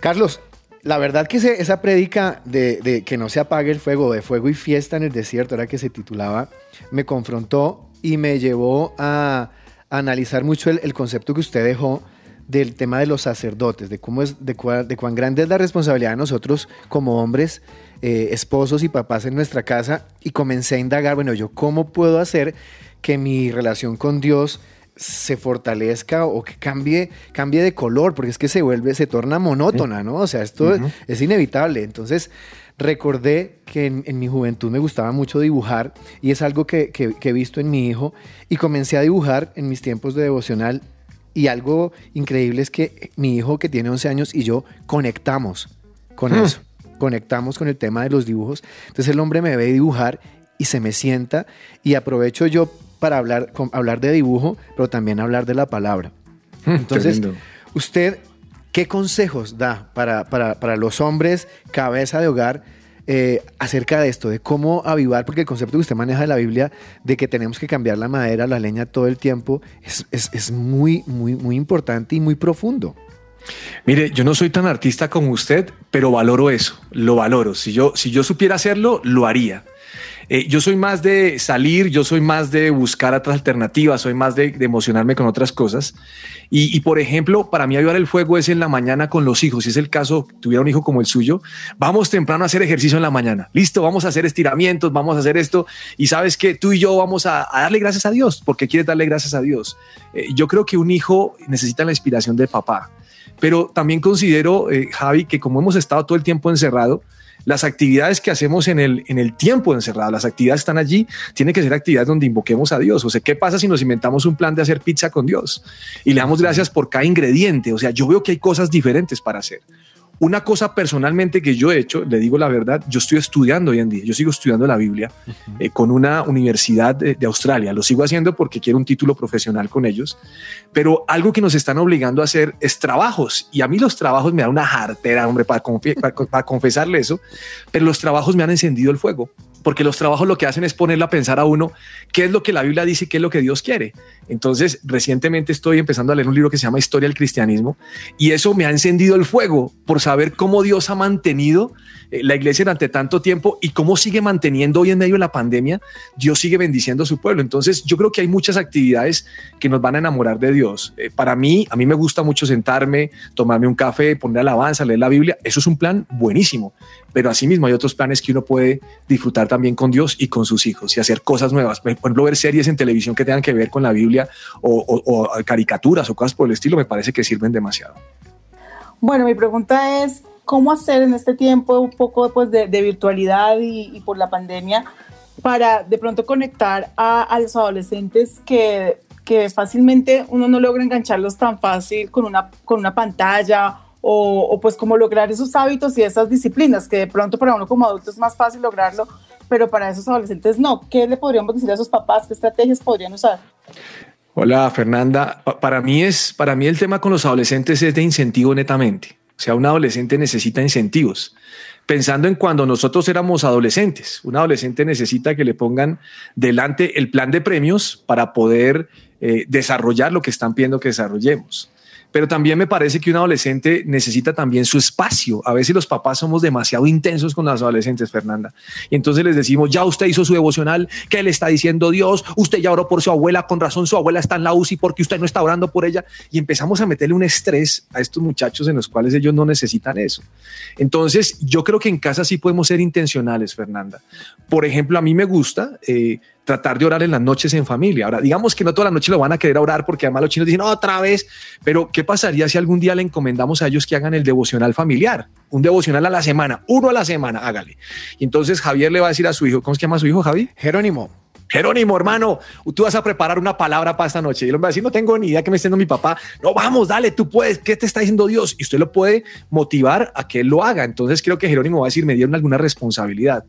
Carlos, la verdad que esa prédica de, que no se apague el fuego, de fuego y fiesta en el desierto, era que se titulaba, me confrontó y me llevó a, analizar mucho el, concepto que usted dejó del tema de los sacerdotes, de cómo es, de cuán grande es la responsabilidad de nosotros como hombres, eh, esposos y papás en nuestra casa. Y comencé a indagar, bueno, yo cómo puedo hacer que mi relación con Dios se fortalezca o que cambie, cambie de color, porque es que se vuelve, se torna monótona, ¿no? O sea, esto es inevitable. Entonces, recordé que en, en mi juventud me gustaba mucho dibujar y es algo que, que- que he visto en mi hijo y comencé a dibujar en mis tiempos de devocional y algo increíble es que mi hijo que tiene 11 años y yo conectamos con Hmm. eso, conectamos con el tema de los dibujos. Entonces el hombre me ve dibujar y se me sienta y aprovecho yo para hablar, hablar de dibujo, pero también hablar de la palabra. Entonces, Tremendo. usted, ¿qué consejos da para, para- para los hombres, cabeza de hogar, eh, acerca de esto, de cómo avivar? Porque el concepto que usted maneja de la Biblia, de que tenemos que cambiar la madera, la leña todo el tiempo, es, es- es muy, muy, muy importante y muy profundo. Mire, yo no soy tan artista como usted, pero valoro eso, lo valoro. Si yo, si yo supiera hacerlo, lo haría. Eh, yo soy más de salir, yo soy más de buscar otras alternativas, soy más de, emocionarme con otras cosas. Y, por ejemplo, para mí avivar el fuego es en la mañana con los hijos. Si es el caso, tuviera un hijo como el suyo, vamos temprano a hacer ejercicio en la mañana. Listo, vamos a hacer estiramientos, vamos a hacer esto. Y sabes que tú y yo vamos a, a darle gracias a Dios, porque quieres darle gracias a Dios. Eh, yo creo que un hijo necesita la inspiración de papá. Pero también considero, eh, Javi, que como hemos estado todo el tiempo encerrado, las actividades que hacemos en el, en el tiempo encerrado, las actividades que están allí, tienen que ser actividades donde invoquemos a Dios. O sea, ¿qué pasa si nos inventamos un plan de hacer pizza con Dios y le damos gracias por cada ingrediente? O sea, yo veo que hay cosas diferentes para hacer. Una cosa personalmente que yo he hecho, le digo la verdad, yo estoy estudiando hoy en día, yo sigo estudiando la Biblia eh, con una universidad de, de Australia, lo sigo haciendo porque quiero un título profesional con ellos, pero algo que nos están obligando a hacer es trabajos. Y a mí los trabajos me dan una jartera, hombre, para- para confesarle eso, pero los trabajos me han encendido el fuego porque los trabajos lo que hacen es ponerle a pensar a uno qué es lo que la Biblia dice y qué es lo que Dios quiere. Entonces, recientemente estoy empezando a leer un libro que se llama Historia del Cristianismo y eso me ha encendido el fuego por saber cómo Dios ha mantenido eh, la iglesia durante tanto tiempo y cómo sigue manteniendo hoy en medio de la pandemia, Dios sigue bendiciendo a su pueblo. Entonces, yo creo que hay muchas actividades que nos van a enamorar de Dios. Eh, para mí, a mí me gusta mucho sentarme, tomarme un café, poner alabanza, leer la Biblia. Eso es un plan buenísimo, pero asimismo hay otros planes que uno puede disfrutar también con Dios y con sus hijos y hacer cosas nuevas. Por ejemplo, ver series en televisión que tengan que ver con la Biblia o, o- o caricaturas o cosas por el estilo, me parece que sirven demasiado. Bueno, mi pregunta es, ¿cómo hacer en este tiempo un poco pues, de, de virtualidad y, y por la pandemia para de pronto conectar a, a los adolescentes que, que fácilmente uno no logra engancharlos tan fácil con una, con una pantalla o, o pues como lograr esos hábitos y esas disciplinas que de pronto para uno como adulto es más fácil lograrlo, pero para esos adolescentes no. ¿Qué le podríamos decir a esos papás? ¿Qué estrategias podrían usar? Hola Fernanda, Pa- para mí es para mí el tema con los adolescentes es de incentivo netamente. O sea, un adolescente necesita incentivos. Pensando en cuando nosotros éramos adolescentes, un adolescente necesita que le pongan delante el plan de premios para poder eh, desarrollar lo que están pidiendo que desarrollemos. Pero también me parece que un adolescente necesita también su espacio. A veces los papás somos demasiado intensos con los adolescentes, Fernanda. Y entonces les decimos, ya usted hizo su devocional, ¿qué le está diciendo Dios? Usted ya oró por su abuela, con razón su abuela está en la UCI porque usted no está orando por ella. Y empezamos a meterle un estrés a estos muchachos en los cuales ellos no necesitan eso. Entonces, yo creo que en casa sí podemos ser intencionales, Fernanda. Por ejemplo, a mí me gusta eh, tratar de orar en las noches en familia. Ahora, digamos que no toda la noche lo van a querer orar porque además los chinos dicen otra vez, pero ¿qué pasaría si algún día le encomendamos a ellos que hagan el devocional familiar? Un devocional a la semana, uno a la semana, hágale. Y entonces Javier le va a decir a su hijo, ¿cómo se llama su hijo, Javi? Jerónimo. Jerónimo, hermano, tú vas a preparar una palabra para esta noche. Y él va a decir, no tengo ni idea que me esté dando mi papá. No, vamos, dale, tú puedes. ¿Qué te está diciendo Dios? Y usted lo puede motivar a que él lo haga. Entonces creo que Jerónimo va a decir, me dieron alguna responsabilidad.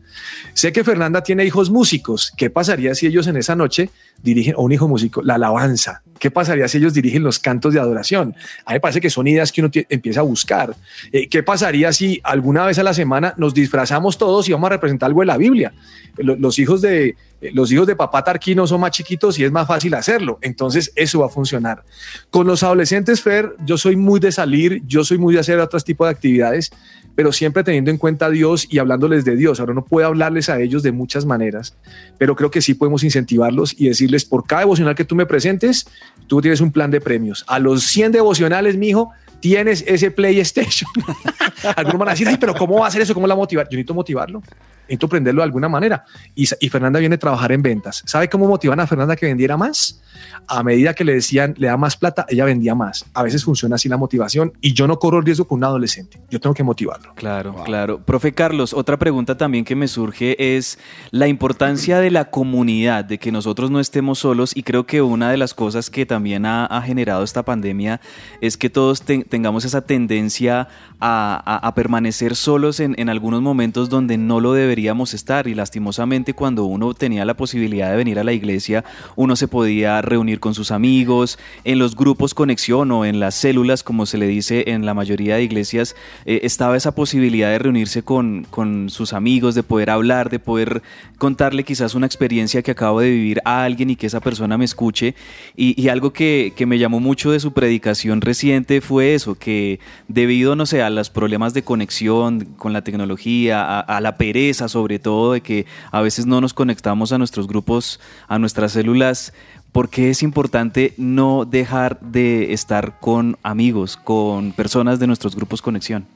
Sé que Fernanda tiene hijos músicos. ¿Qué pasaría si ellos en esa noche dirigen, o un hijo músico, la alabanza? ¿Qué pasaría si ellos dirigen los cantos de adoración? A mí me parece que son ideas que uno empieza a buscar. Eh, ¿Qué pasaría si alguna vez a la semana nos disfrazamos todos y vamos a representar algo de la Biblia? Lo- Los hijos de, los hijos de papá Tarquino son más chiquitos y es más fácil hacerlo. Entonces eso va a funcionar. Con los adolescentes, Fer, yo soy muy de salir, yo soy muy de hacer otros tipos de actividades, pero siempre teniendo en cuenta a Dios y hablándoles de Dios. Ahora no puedo hablarles a ellos de muchas maneras, pero creo que sí podemos incentivarlos y decirles, por cada devocional que tú me presentes, tú tienes un plan de premios. A los 100 devocionales, mijo, tienes ese PlayStation. Algunos van a decir, ay, pero ¿cómo va a hacer eso? ¿Cómo la motivar? Yo necesito motivarlo, necesito aprenderlo de alguna manera. Y, y Fernanda viene a trabajar en ventas. ¿Sabe cómo motivan a Fernanda que vendiera más? A medida que le decían, le da más plata, ella vendía más. A veces funciona así la motivación y yo no corro el riesgo con un adolescente. Yo tengo que motivarlo. Claro, claro. Profe Carlos, otra pregunta también que me surge es la importancia de la comunidad, de que nosotros no estemos solos y creo que una de las cosas que también ha, ha generado esta pandemia es que todos ten- tengamos esa tendencia a, permanecer solos en, en algunos momentos donde no lo deberíamos estar y lastimosamente cuando uno tenía la posibilidad de venir a la iglesia, uno se podía reunir con sus amigos, en los grupos conexión o en las células, como se le dice en la mayoría de iglesias, eh, estaba esa posibilidad de reunirse con, con sus amigos, de poder hablar, de poder contarle quizás una experiencia que acabo de vivir a alguien y que esa persona me escuche. Y, y algo que, que me llamó mucho de su predicación reciente fue eso, que debido, no sé, a los problemas de conexión con la tecnología, a, la pereza sobre todo, de que a veces no nos conectamos a nuestros grupos, a nuestras células, ¿Por qué es importante no dejar de estar con amigos, con personas de nuestros grupos conexión?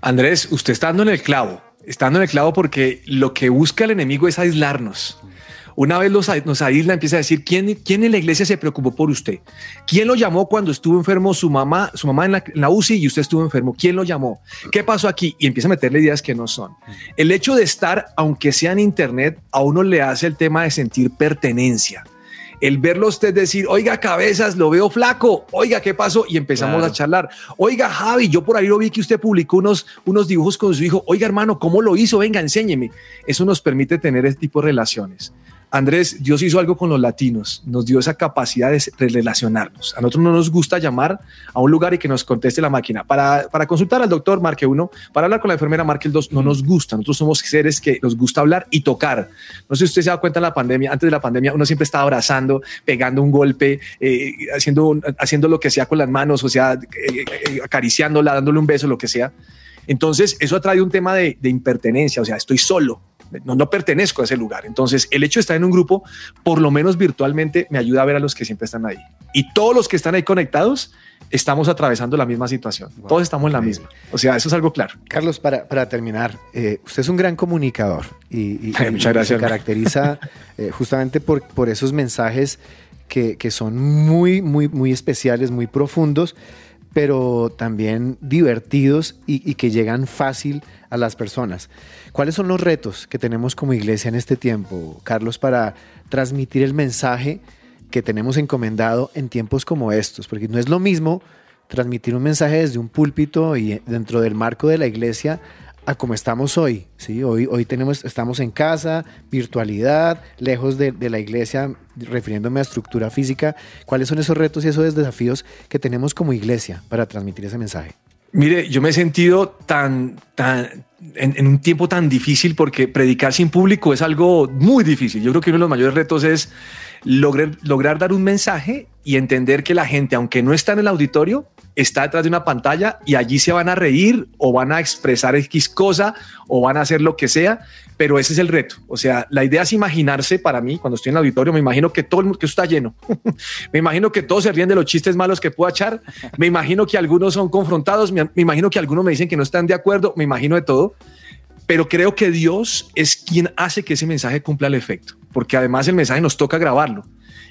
Andrés, usted está dando en el clavo. está dando en el clavo porque lo que busca el enemigo es aislarnos. Una vez los, nos aísla, empieza a decir, ¿quién, ¿quién en la iglesia se preocupó por usted? ¿Quién lo llamó cuando estuvo enfermo su mamá, su mamá en la, en la UCI y usted estuvo enfermo? ¿Quién lo llamó? ¿Qué pasó aquí? Y empieza a meterle ideas que no son. El hecho de estar, aunque sea en internet, a uno le hace el tema de sentir pertenencia el verlo usted decir, oiga, cabezas, lo veo flaco, oiga, ¿qué pasó? Y empezamos Claro. a charlar. Oiga, Javi, yo por ahí lo vi que usted publicó unos, unos dibujos con su hijo. Oiga, hermano, ¿cómo lo hizo? Venga, enséñeme. Eso nos permite tener este tipo de relaciones. Andrés, Dios hizo algo con los latinos, nos dio esa capacidad de relacionarnos. A nosotros no nos gusta llamar a un lugar y que nos conteste la máquina. Para, para consultar al doctor, marque uno. Para hablar con la enfermera, marque el dos. No nos gusta. Nosotros somos seres que nos gusta hablar y tocar. No sé si usted se da cuenta en la pandemia. Antes de la pandemia, uno siempre estaba abrazando, pegando un golpe, eh, haciendo, haciendo lo que sea con las manos, o sea, eh, eh, acariciándola, dándole un beso, lo que sea. Entonces, eso atrae un tema de, de impertenencia, o sea, estoy solo, no, no pertenezco a ese lugar. Entonces, el hecho de estar en un grupo, por lo menos virtualmente, me ayuda a ver a los que siempre están ahí. Y todos los que están ahí conectados, estamos atravesando la misma situación. Wow, todos estamos en la increíble. misma. O sea, eso es algo claro. Carlos, para, para terminar, eh, usted es un gran comunicador y, y- Ay, y muchas gracias, se caracteriza eh, justamente por, por esos mensajes que, que son muy, muy, muy especiales, muy profundos, pero también divertidos y, y que llegan fácil a las personas. ¿Cuáles son los retos que tenemos como iglesia en este tiempo, Carlos, para transmitir el mensaje que tenemos encomendado en tiempos como estos? Porque no es lo mismo transmitir un mensaje desde un púlpito y dentro del marco de la iglesia a como estamos hoy. ¿sí? Hoy, hoy tenemos, estamos en casa, virtualidad, lejos de, de la iglesia, refiriéndome a estructura física. ¿Cuáles son esos retos y esos desafíos que tenemos como iglesia para transmitir ese mensaje? Mire, yo me he sentido tan, tan, en, en un tiempo tan difícil porque predicar sin público es algo muy difícil. Yo creo que uno de los mayores retos es lograr, lograr dar un mensaje y entender que la gente, aunque no está en el auditorio, está detrás de una pantalla y allí se van a reír o van a expresar X cosa o van a hacer lo que sea, pero ese es el reto. O sea, la idea es imaginarse para mí, cuando estoy en el auditorio, me imagino que todo el mundo que está lleno. me imagino que todos se ríen de los chistes malos que puedo echar. Me imagino que algunos son confrontados. Me, imagino que algunos me dicen que no están de acuerdo. Me imagino de todo. Pero creo que Dios es quien hace que ese mensaje cumpla el efecto, porque además el mensaje nos toca grabarlo.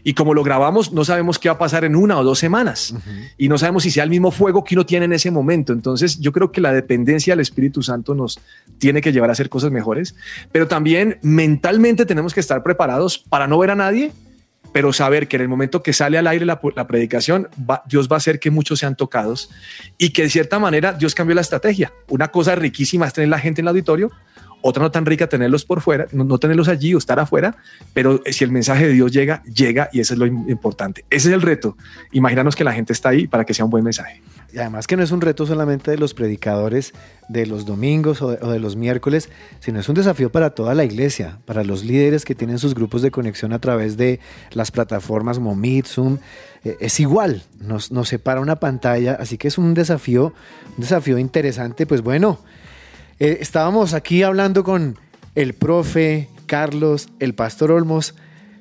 Y como lo grabamos, no sabemos qué va a pasar en una o dos semanas. Y no sabemos si sea el mismo fuego que uno tiene en ese momento. Entonces, yo creo que la dependencia del Espíritu Santo nos tiene que llevar a hacer cosas mejores. Pero también mentalmente tenemos que estar preparados para no ver a nadie, pero saber que en el momento que sale al aire la, la predicación, va- Dios va a hacer que muchos sean tocados y que de cierta manera Dios cambió la estrategia. Una cosa riquísima es tener la gente en el auditorio, otra no tan rica tenerlos por fuera, no, tenerlos allí o estar afuera, pero si el mensaje de Dios llega, llega y eso es lo im- importante. Ese es el reto. Imaginarnos que la gente está ahí para que sea un buen mensaje. Y además que no es un reto solamente de los predicadores de los domingos o de, los miércoles, sino es un desafío para toda la iglesia, para los líderes que tienen sus grupos de conexión a través de las plataformas como Meet, Zoom. Eh, es igual, nos, nos separa una pantalla, así que es un desafío, un desafío interesante. Pues bueno, eh, estábamos aquí hablando con el profe Carlos, el pastor Olmos,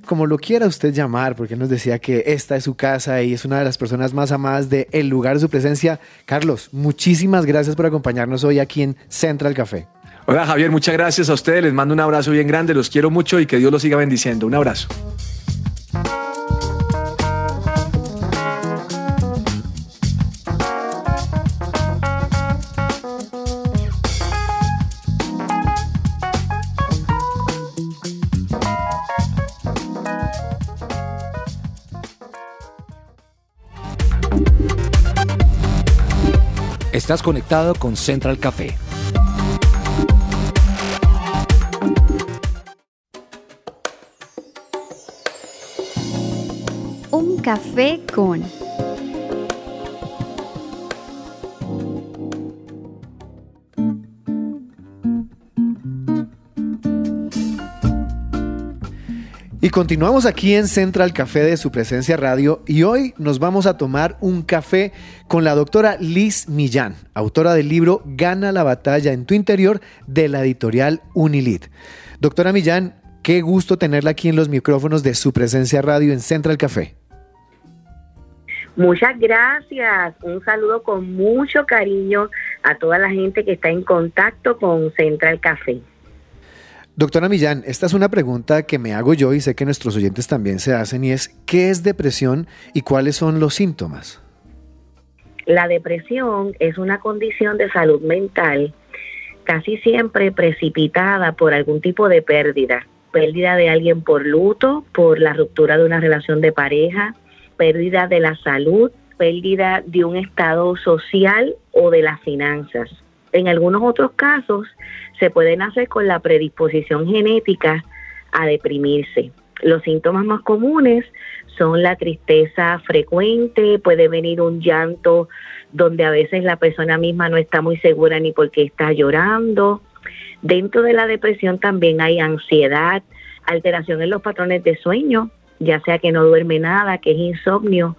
como lo quiera usted llamar, porque nos decía que esta es su casa y es una de las personas más amadas del el lugar de su presencia. Carlos, muchísimas gracias por acompañarnos hoy aquí en Central Café. Hola Javier, muchas gracias a ustedes. Les mando un abrazo bien grande. Los quiero mucho y que Dios los siga bendiciendo. Un abrazo. Estás conectado con Central Café. Un café con... Y continuamos aquí en Central Café de su presencia radio y hoy nos vamos a tomar un café con la doctora Liz Millán, autora del libro Gana la batalla en tu interior de la editorial Unilit. Doctora Millán, qué gusto tenerla aquí en los micrófonos de su presencia radio en Central Café. Muchas gracias. Un saludo con mucho cariño a toda la gente que está en contacto con Central Café. Doctora Millán, esta es una pregunta que me hago yo y sé que nuestros oyentes también se hacen y es, ¿qué es depresión y cuáles son los síntomas? La depresión es una condición de salud mental casi siempre precipitada por algún tipo de pérdida, pérdida de alguien por luto, por la ruptura de una relación de pareja, pérdida de la salud, pérdida de un estado social o de las finanzas. En algunos otros casos se pueden hacer con la predisposición genética a deprimirse. Los síntomas más comunes son la tristeza frecuente, puede venir un llanto donde a veces la persona misma no está muy segura ni por qué está llorando. Dentro de la depresión también hay ansiedad, alteración en los patrones de sueño, ya sea que no duerme nada, que es insomnio,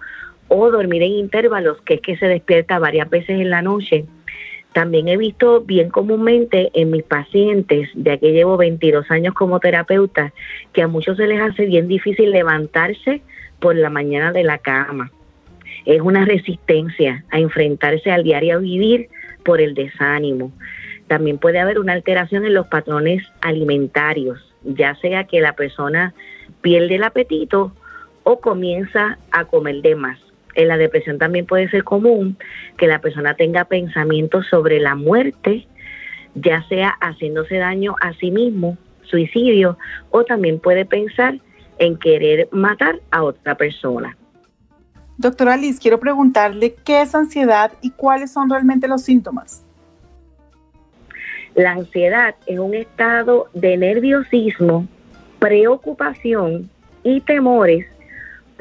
o dormir en intervalos, que es que se despierta varias veces en la noche. También he visto bien comúnmente en mis pacientes, ya que llevo 22 años como terapeuta, que a muchos se les hace bien difícil levantarse por la mañana de la cama es una resistencia a enfrentarse al diario vivir por el desánimo. También puede haber una alteración en los patrones alimentarios, ya sea que la persona pierde el apetito o comienza a comer de más. En la depresión también puede ser común que la persona tenga pensamientos sobre la muerte, ya sea haciéndose daño a sí mismo, suicidio, o también puede pensar en querer matar a otra persona. Doctora Liz, quiero preguntarle qué es ansiedad y cuáles son realmente los síntomas. La ansiedad es un estado de nerviosismo, preocupación y temores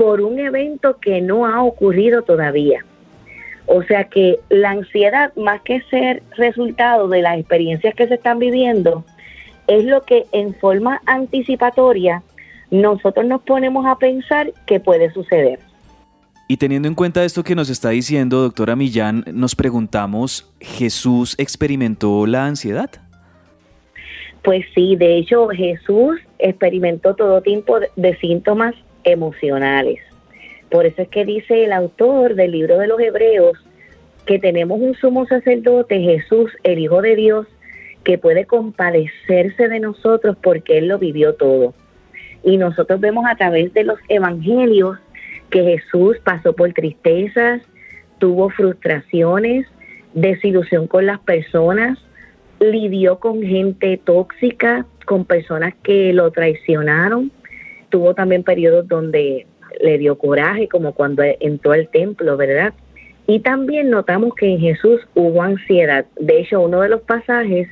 por un evento que no ha ocurrido todavía. O sea que la ansiedad, más que ser resultado de las experiencias que se están viviendo, es lo que en forma anticipatoria nosotros nos ponemos a pensar que puede suceder. Y teniendo en cuenta esto que nos está diciendo, doctora Millán, nos preguntamos, ¿Jesús experimentó la ansiedad? Pues sí, de hecho Jesús experimentó todo tipo de síntomas emocionales. Por eso es que dice el autor del libro de los Hebreos que tenemos un sumo sacerdote, Jesús, el Hijo de Dios, que puede compadecerse de nosotros porque Él lo vivió todo. Y nosotros vemos a través de los evangelios que Jesús pasó por tristezas, tuvo frustraciones, desilusión con las personas, lidió con gente tóxica, con personas que lo traicionaron, tuvo también periodos donde le dio coraje, como cuando entró al templo, ¿verdad? Y también notamos que en Jesús hubo ansiedad. De hecho, uno de los pasajes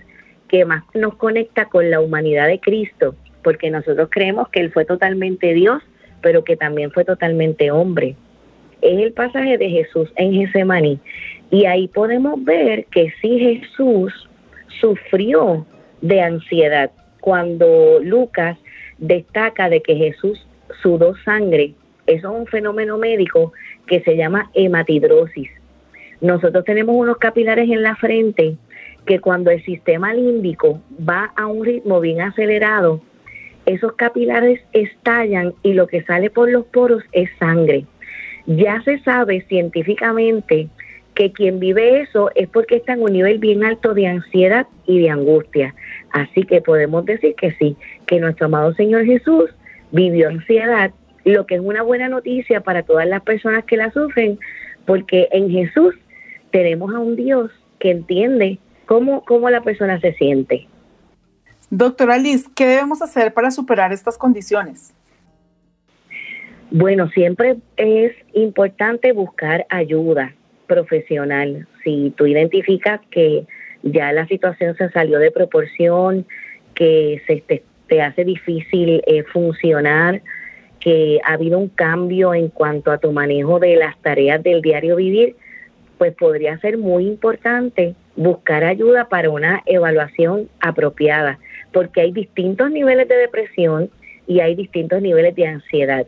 que más nos conecta con la humanidad de Cristo, porque nosotros creemos que Él fue totalmente Dios, pero que también fue totalmente hombre. Es el pasaje de Jesús en Getsemaní. Y ahí podemos ver que sí Jesús sufrió de ansiedad. Cuando Lucas destaca de que Jesús sudó sangre, eso es un fenómeno médico que se llama hematidrosis. Nosotros tenemos unos capilares en la frente que cuando el sistema límbico va a un ritmo bien acelerado, esos capilares estallan y lo que sale por los poros es sangre. Ya se sabe científicamente que quien vive eso es porque está en un nivel bien alto de ansiedad y de angustia. Así que podemos decir que sí, que nuestro amado Señor Jesús vivió ansiedad, lo que es una buena noticia para todas las personas que la sufren, porque en Jesús tenemos a un Dios que entiende cómo, cómo la persona se siente. Doctora Liz, ¿qué debemos hacer para superar estas condiciones? Bueno, siempre es importante buscar ayuda profesional. Si tú identificas que ya la situación se salió de proporción, que se te, hace difícil eh, funcionar, que ha habido un cambio en cuanto a tu manejo de las tareas del diario vivir, pues podría ser muy importante buscar ayuda para una evaluación apropiada porque hay distintos niveles de depresión y hay distintos niveles de ansiedad.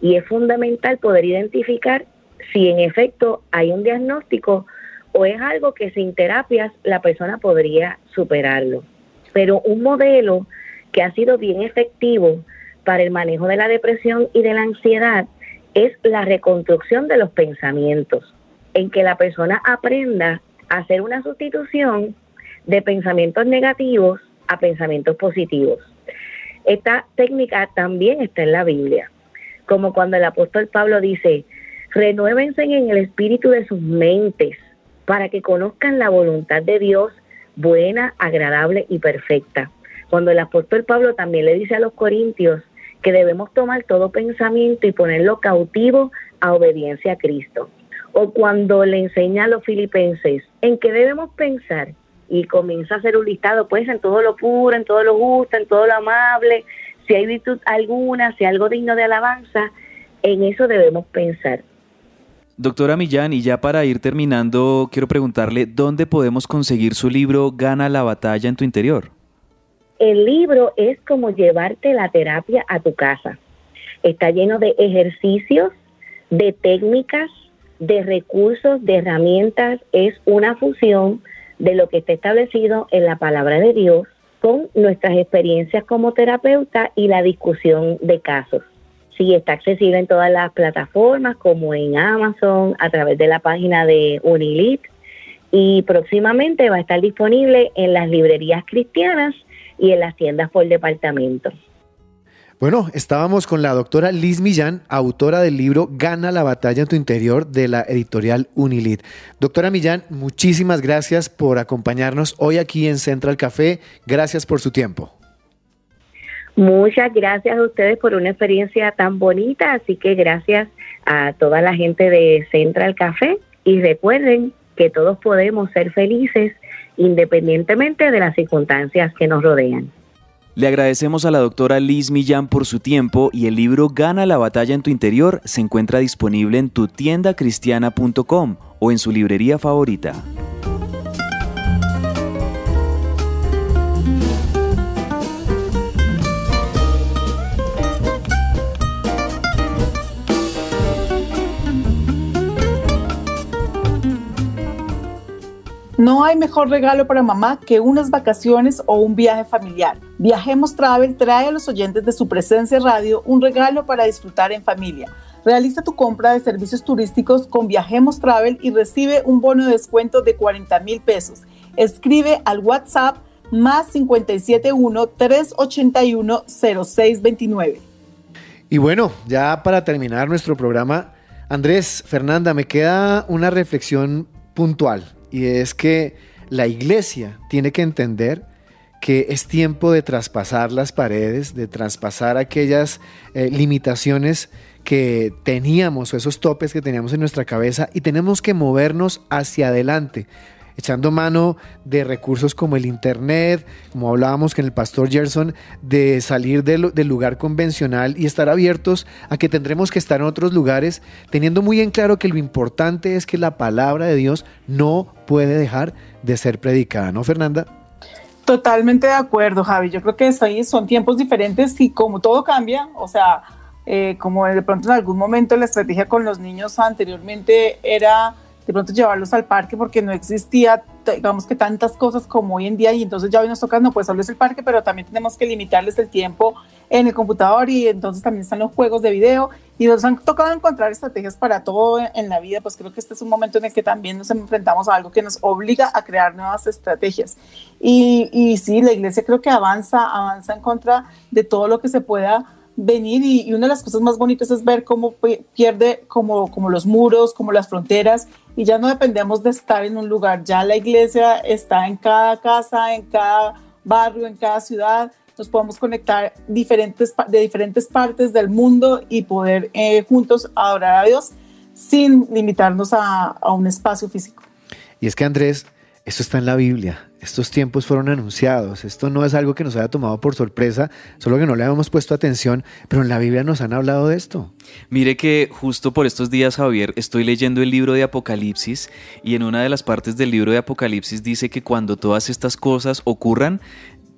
Y es fundamental poder identificar si en efecto hay un diagnóstico o es algo que sin terapias la persona podría superarlo. Pero un modelo que ha sido bien efectivo para el manejo de la depresión y de la ansiedad es la reconstrucción de los pensamientos, en que la persona aprenda hacer una sustitución de pensamientos negativos a pensamientos positivos. Esta técnica también está en la Biblia, como cuando el apóstol Pablo dice, renuévense en el espíritu de sus mentes para que conozcan la voluntad de Dios buena, agradable y perfecta. Cuando el apóstol Pablo también le dice a los corintios que debemos tomar todo pensamiento y ponerlo cautivo a obediencia a Cristo. O cuando le enseña a los filipenses en qué debemos pensar y comienza a hacer un listado, pues en todo lo puro, en todo lo justo, en todo lo amable, si hay virtud alguna, si hay algo digno de alabanza, en eso debemos pensar. Doctora Millán, y ya para ir terminando, quiero preguntarle, ¿dónde podemos conseguir su libro Gana la batalla en tu interior? El libro es como llevarte la terapia a tu casa. Está lleno de ejercicios, de técnicas, de recursos, de herramientas. Es una fusión de lo que está establecido en la palabra de Dios con nuestras experiencias como terapeuta y la discusión de casos. Sí, está accesible en todas las plataformas como en Amazon, a través de la página de Unilit y próximamente va a estar disponible en las librerías cristianas y en las tiendas por departamento. Bueno, estábamos con la doctora Liz Millán, autora del libro Gana la batalla en tu interior de la editorial Unilit. Doctora Millán, muchísimas gracias por acompañarnos hoy aquí en Central Café. Gracias por su tiempo. Muchas gracias a ustedes por una experiencia tan bonita, así que gracias a toda la gente de Central Café y recuerden que todos podemos ser felices independientemente de las circunstancias que nos rodean. Le agradecemos a la doctora Liz Millán por su tiempo y el libro Gana la batalla en tu interior se encuentra disponible en tu tienda cristiana.com o en su librería favorita. No hay mejor regalo para mamá que unas vacaciones o un viaje familiar. Viajemos Travel trae a los oyentes de su presencia radio un regalo para disfrutar en familia. Realiza tu compra de servicios turísticos con Viajemos Travel y recibe un bono de descuento de 40 mil pesos. Escribe al WhatsApp más 571-381-0629. Y bueno, ya para terminar nuestro programa, Andrés, Fernanda, me queda una reflexión puntual y es que la iglesia tiene que entender que es tiempo de traspasar las paredes, de traspasar aquellas eh, limitaciones que teníamos o esos topes que teníamos en nuestra cabeza y tenemos que movernos hacia adelante echando mano de recursos como el Internet, como hablábamos con el pastor Gerson, de salir del, lugar convencional y estar abiertos a que tendremos que estar en otros lugares, teniendo muy en claro que lo importante es que la palabra de Dios no puede dejar de ser predicada, ¿no, Fernanda? Totalmente de acuerdo, Javi. Yo creo que son tiempos diferentes y como todo cambia, o sea, eh, como de pronto en algún momento la estrategia con los niños anteriormente era de pronto llevarlos al parque porque no existía, digamos que tantas cosas como hoy en día y entonces ya hoy nos toca, no pues solo es el parque, pero también tenemos que limitarles el tiempo en el computador y entonces también están los juegos de video y nos han tocado encontrar estrategias para todo en la vida, pues creo que este es un momento en el que también nos enfrentamos a algo que nos obliga a crear nuevas estrategias. Y, y sí, la iglesia creo que avanza, avanza en contra de todo lo que se pueda venir y, y, una de las cosas más bonitas es ver cómo pierde como, como los muros, como las fronteras y ya no dependemos de estar en un lugar, ya la iglesia está en cada casa, en cada barrio, en cada ciudad, nos podemos conectar diferentes, de diferentes partes del mundo y poder eh, juntos adorar a Dios sin limitarnos a, a un espacio físico. Y es que Andrés, esto está en la Biblia. Estos tiempos fueron anunciados. Esto no es algo que nos haya tomado por sorpresa, solo que no le habíamos puesto atención, pero en la Biblia nos han hablado de esto. Mire que justo por estos días, Javier, estoy leyendo el libro de Apocalipsis y en una de las partes del libro de Apocalipsis dice que cuando todas estas cosas ocurran,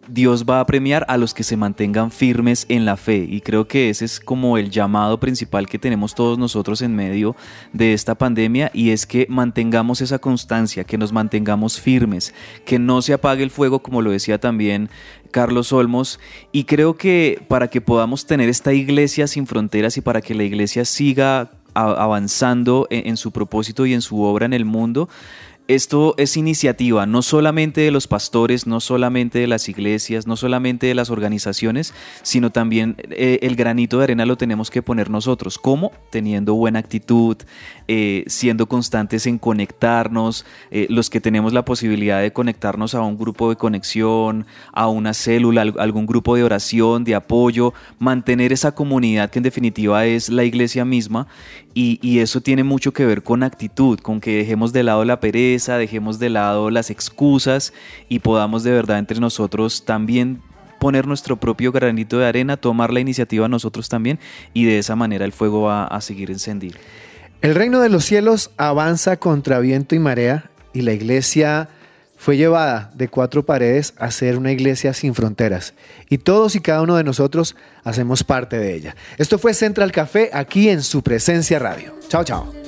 Dios va a premiar a los que se mantengan firmes en la fe. Y creo que ese es como el llamado principal que tenemos todos nosotros en medio de esta pandemia y es que mantengamos esa constancia, que nos mantengamos firmes, que no se apague el fuego como lo decía también Carlos Olmos. Y creo que para que podamos tener esta iglesia sin fronteras y para que la iglesia siga avanzando en, su propósito y en su obra en el mundo, esto es iniciativa no solamente de los pastores, no solamente de las iglesias, no solamente de las organizaciones, sino también eh, el granito de arena lo tenemos que poner nosotros. ¿Cómo? Teniendo buena actitud, eh, siendo constantes en conectarnos, eh, los que tenemos la posibilidad de conectarnos a un grupo de conexión, a una célula, al- algún grupo de oración, de apoyo, mantener esa comunidad que en definitiva es la iglesia misma y, eso tiene mucho que ver con actitud, con que dejemos de lado la pereza, dejemos de lado las excusas y podamos de verdad entre nosotros también poner nuestro propio granito de arena, tomar la iniciativa nosotros también y de esa manera el fuego va a seguir encendido. El reino de los cielos avanza contra viento y marea y la iglesia fue llevada de cuatro paredes a ser una iglesia sin fronteras. Y todos y cada uno de nosotros hacemos parte de ella. Esto fue Central Café aquí en su presencia radio. Chao, chao.